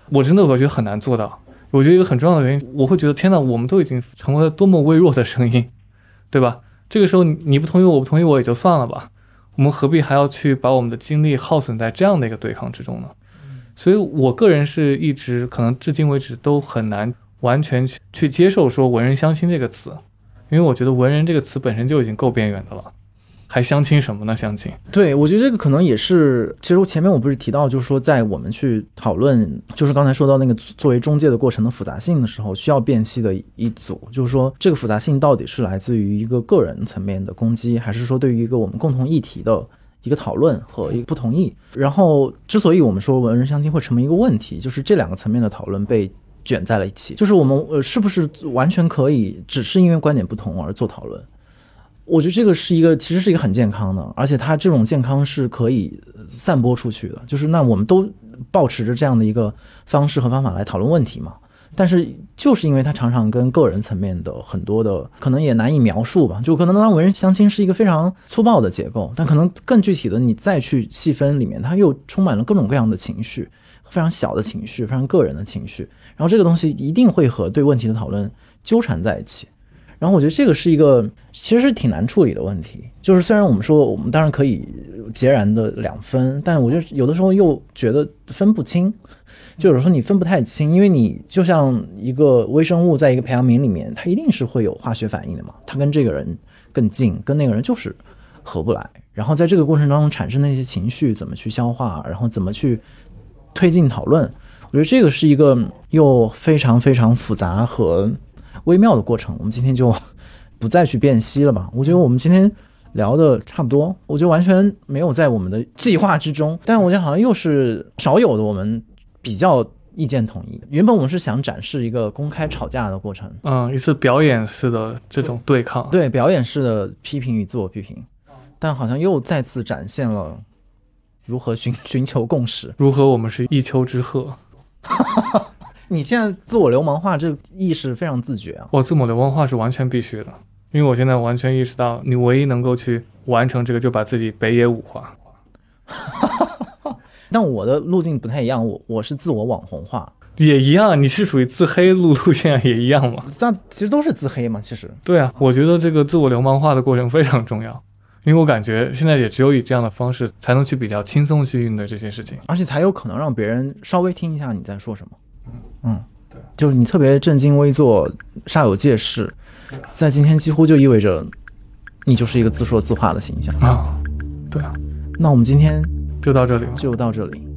我真的我觉得很难做到。我觉得一个很重要的原因，我会觉得天呐，我们都已经成为了多么微弱的声音，对吧？这个时候你不同意我，不同意我也就算了吧，我们何必还要去把我们的精力耗损在这样的一个对抗之中呢？所以我个人是一直可能至今为止都很难完全去去接受说“文人相亲”这个词。因为我觉得“文人”这个词本身就已经够边缘的了，还相亲什么呢？相亲？对，我觉得这个可能也是。其实前面我不是提到，就是说在我们去讨论，就是刚才说到那个作为中介的过程的复杂性的时候，需要辨析的一组，就是说这个复杂性到底是来自于一个个人层面的攻击，还是说对于一个我们共同议题的一个讨论和一个不同意？然后，之所以我们说文人相亲会成为一个问题，就是这两个层面的讨论被。卷在了一起，就是我们呃，是不是完全可以只是因为观点不同而做讨论？我觉得这个是一个，其实是一个很健康的，而且它这种健康是可以散播出去的。就是那我们都保持着这样的一个方式和方法来讨论问题嘛。但是就是因为它常常跟个人层面的很多的可能也难以描述吧，就可能当文人相亲是一个非常粗暴的结构，但可能更具体的你再去细分里面，它又充满了各种各样的情绪。非常小的情绪，非常个人的情绪，然后这个东西一定会和对问题的讨论纠缠在一起。然后我觉得这个是一个其实是挺难处理的问题。就是虽然我们说我们当然可以截然的两分，但我觉得有的时候又觉得分不清。就有时候你分不太清，因为你就像一个微生物在一个培养皿里面，它一定是会有化学反应的嘛。它跟这个人更近，跟那个人就是合不来。然后在这个过程当中产生那些情绪怎么去消化，然后怎么去。推进讨论，我觉得这个是一个又非常非常复杂和微妙的过程。我们今天就不再去辨析了吧。我觉得我们今天聊的差不多，我觉得完全没有在我们的计划之中。但我觉得好像又是少有的，我们比较意见统一。原本我们是想展示一个公开吵架的过程，嗯，一次表演式的这种对抗，对表演式的批评与自我批评，但好像又再次展现了。如何寻寻求共识？如何我们是一丘之貉？你现在自我流氓化这意识非常自觉啊！我自我流氓化是完全必须的，因为我现在完全意识到，你唯一能够去完成这个，就把自己北野武化。但我的路径不太一样，我我是自我网红化，也一样。你是属于自黑路路线也一样嘛？但其实都是自黑嘛，其实。对啊，我觉得这个自我流氓化的过程非常重要。因为我感觉现在也只有以这样的方式，才能去比较轻松去应对这些事情，而且才有可能让别人稍微听一下你在说什么。嗯，对，就是你特别正襟危坐、煞有介事，在今天几乎就意味着你就是一个自说自话的形象啊。对啊，那我们今天就到这里，就到这里。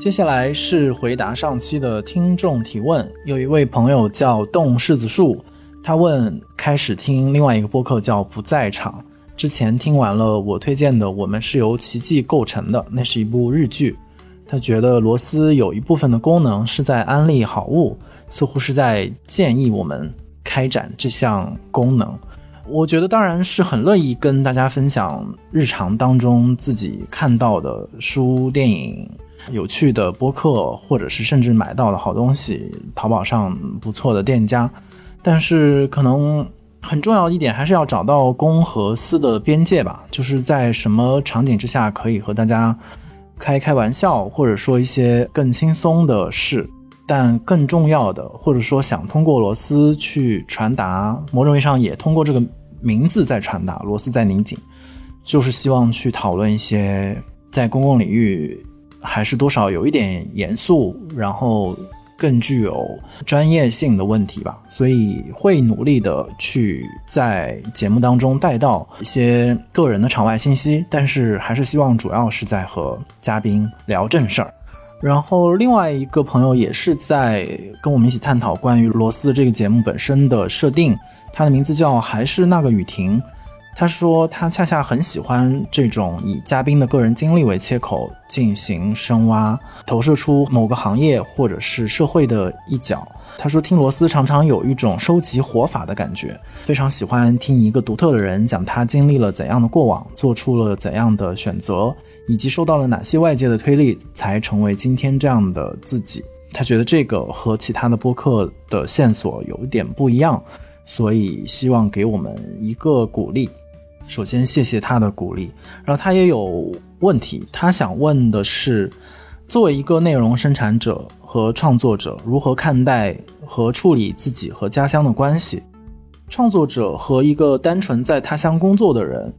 接下来是回答上期的听众提问，有一位朋友叫动柿子树，他问开始听另外一个播客叫不在场，之前听完了我推荐的《我们是由奇迹构成的》，那是一部日剧，他觉得螺丝有一部分的功能是在安利好物，似乎是在建议我们开展这项功能。我觉得当然是很乐意跟大家分享日常当中自己看到的书、电影。有趣的播客，或者是甚至买到的好东西，淘宝上不错的店家，但是可能很重要的一点，还是要找到公和私的边界吧。就是在什么场景之下可以和大家开开玩笑，或者说一些更轻松的事，但更重要的，或者说想通过螺丝去传达，某种意义上也通过这个名字在传达，螺丝在拧紧，就是希望去讨论一些在公共领域。还是多少有一点严肃，然后更具有专业性的问题吧，所以会努力的去在节目当中带到一些个人的场外信息，但是还是希望主要是在和嘉宾聊正事儿。然后另外一个朋友也是在跟我们一起探讨关于罗斯这个节目本身的设定，他的名字叫还是那个雨婷。他说，他恰恰很喜欢这种以嘉宾的个人经历为切口进行深挖，投射出某个行业或者是社会的一角。他说，听罗斯常常有一种收集活法的感觉，非常喜欢听一个独特的人讲他经历了怎样的过往，做出了怎样的选择，以及受到了哪些外界的推力，才成为今天这样的自己。他觉得这个和其他的播客的线索有一点不一样，所以希望给我们一个鼓励。首先，谢谢他的鼓励。然后他也有问题，他想问的是，作为一个内容生产者和创作者，如何看待和处理自己和家乡的关系？创作者和一个单纯在他乡工作的人，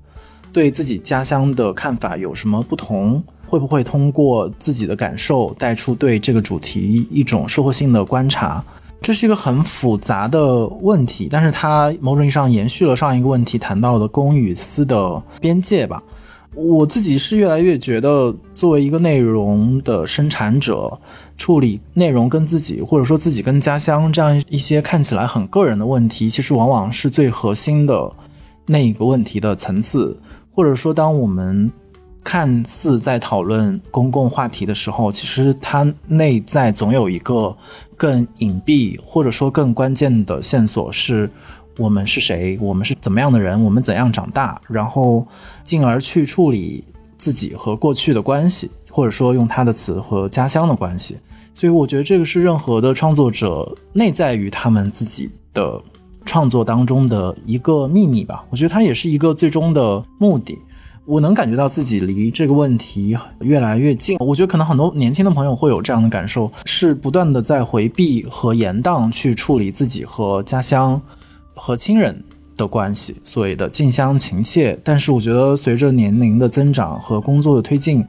对自己家乡的看法有什么不同？会不会通过自己的感受带出对这个主题一种社会性的观察？这是一个很复杂的问题，但是它某种意义上延续了上一个问题谈到的公与私的边界吧。我自己是越来越觉得，作为一个内容的生产者，处理内容跟自己，或者说自己跟家乡这样一些看起来很个人的问题，其实往往是最核心的那一个问题的层次，或者说当我们。看似在讨论公共话题的时候，其实它内在总有一个更隐蔽或者说更关键的线索，是我们是谁，我们是怎么样的人，我们怎样长大，然后进而去处理自己和过去的关系，或者说用他的词和家乡的关系。所以我觉得这个是任何的创作者内在于他们自己的创作当中的一个秘密吧。我觉得它也是一个最终的目的。我能感觉到自己离这个问题越来越近。我觉得可能很多年轻的朋友会有这样的感受，是不断的在回避和延宕去处理自己和家乡、和亲人的关系，所谓的近乡情怯。但是我觉得随着年龄的增长和工作的推进，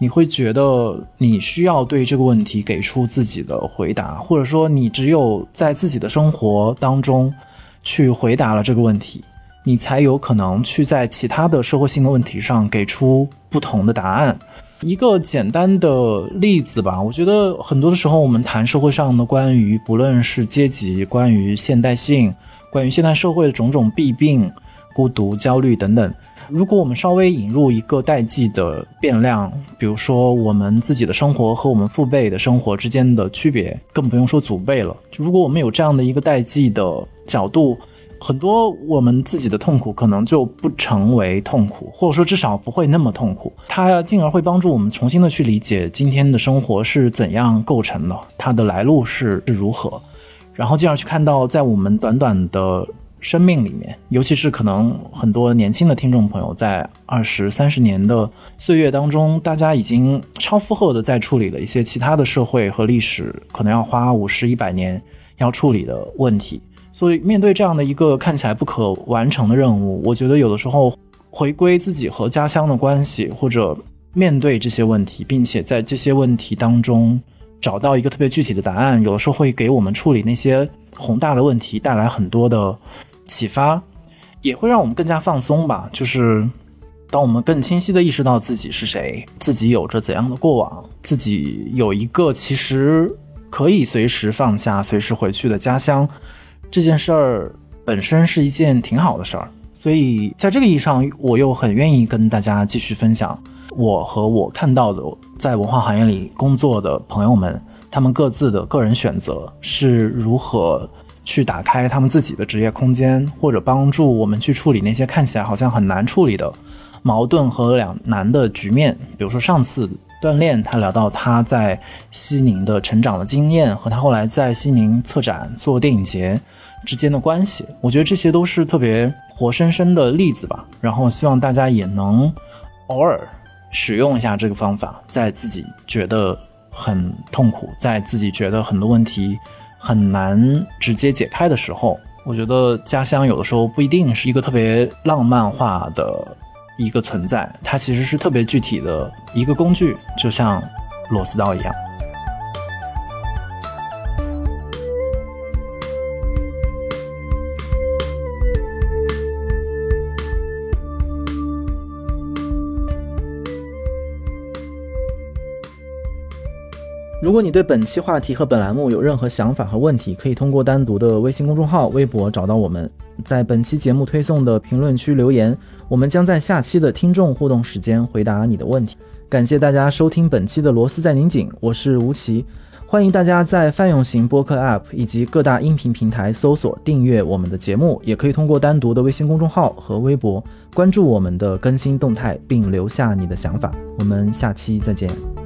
你会觉得你需要对这个问题给出自己的回答，或者说你只有在自己的生活当中去回答了这个问题。你才有可能去在其他的社会性的问题上给出不同的答案。一个简单的例子吧，我觉得很多的时候我们谈社会上的关于不论是阶级、关于现代性、关于现代社会的种种弊病、孤独、焦虑等等。如果我们稍微引入一个代际的变量，比如说我们自己的生活和我们父辈的生活之间的区别，更不用说祖辈了。如果我们有这样的一个代际的角度。很多我们自己的痛苦可能就不成为痛苦，或者说至少不会那么痛苦。它进而会帮助我们重新的去理解今天的生活是怎样构成的，它的来路是是如何，然后进而去看到在我们短短的生命里面，尤其是可能很多年轻的听众朋友在二十三十年的岁月当中，大家已经超负荷的在处理了一些其他的社会和历史可能要花五十一百年要处理的问题。所以，面对这样的一个看起来不可完成的任务，我觉得有的时候回归自己和家乡的关系，或者面对这些问题，并且在这些问题当中找到一个特别具体的答案，有的时候会给我们处理那些宏大的问题带来很多的启发，也会让我们更加放松吧。就是当我们更清晰地意识到自己是谁，自己有着怎样的过往，自己有一个其实可以随时放下、随时回去的家乡，这件事儿本身是一件挺好的事儿。所以在这个意义上，我又很愿意跟大家继续分享我和我看到的在文化行业里工作的朋友们，他们各自的个人选择是如何去打开他们自己的职业空间，或者帮助我们去处理那些看起来好像很难处理的。矛盾和两难的局面，比如说上次锻炼，他聊到他在西宁的成长的经验，和他后来在西宁策展做电影节之间的关系，我觉得这些都是特别活生生的例子吧。然后希望大家也能偶尔使用一下这个方法，在自己觉得很痛苦，在自己觉得很多问题很难直接解开的时候，我觉得家乡有的时候不一定是一个特别浪漫化的。一个存在，它其实是特别具体的一个工具，就像螺丝刀一样。如果你对本期话题和本栏目有任何想法和问题，可以通过单独的微信公众号、微博找到我们，在本期节目推送的评论区留言，我们将在下期的听众互动时间回答你的问题。感谢大家收听本期的《螺丝在拧紧》，我是吴奇，欢迎大家在泛用型播客 App 以及各大音频平台搜索订阅我们的节目，也可以通过单独的微信公众号和微博关注我们的更新动态，并留下你的想法。我们下期再见。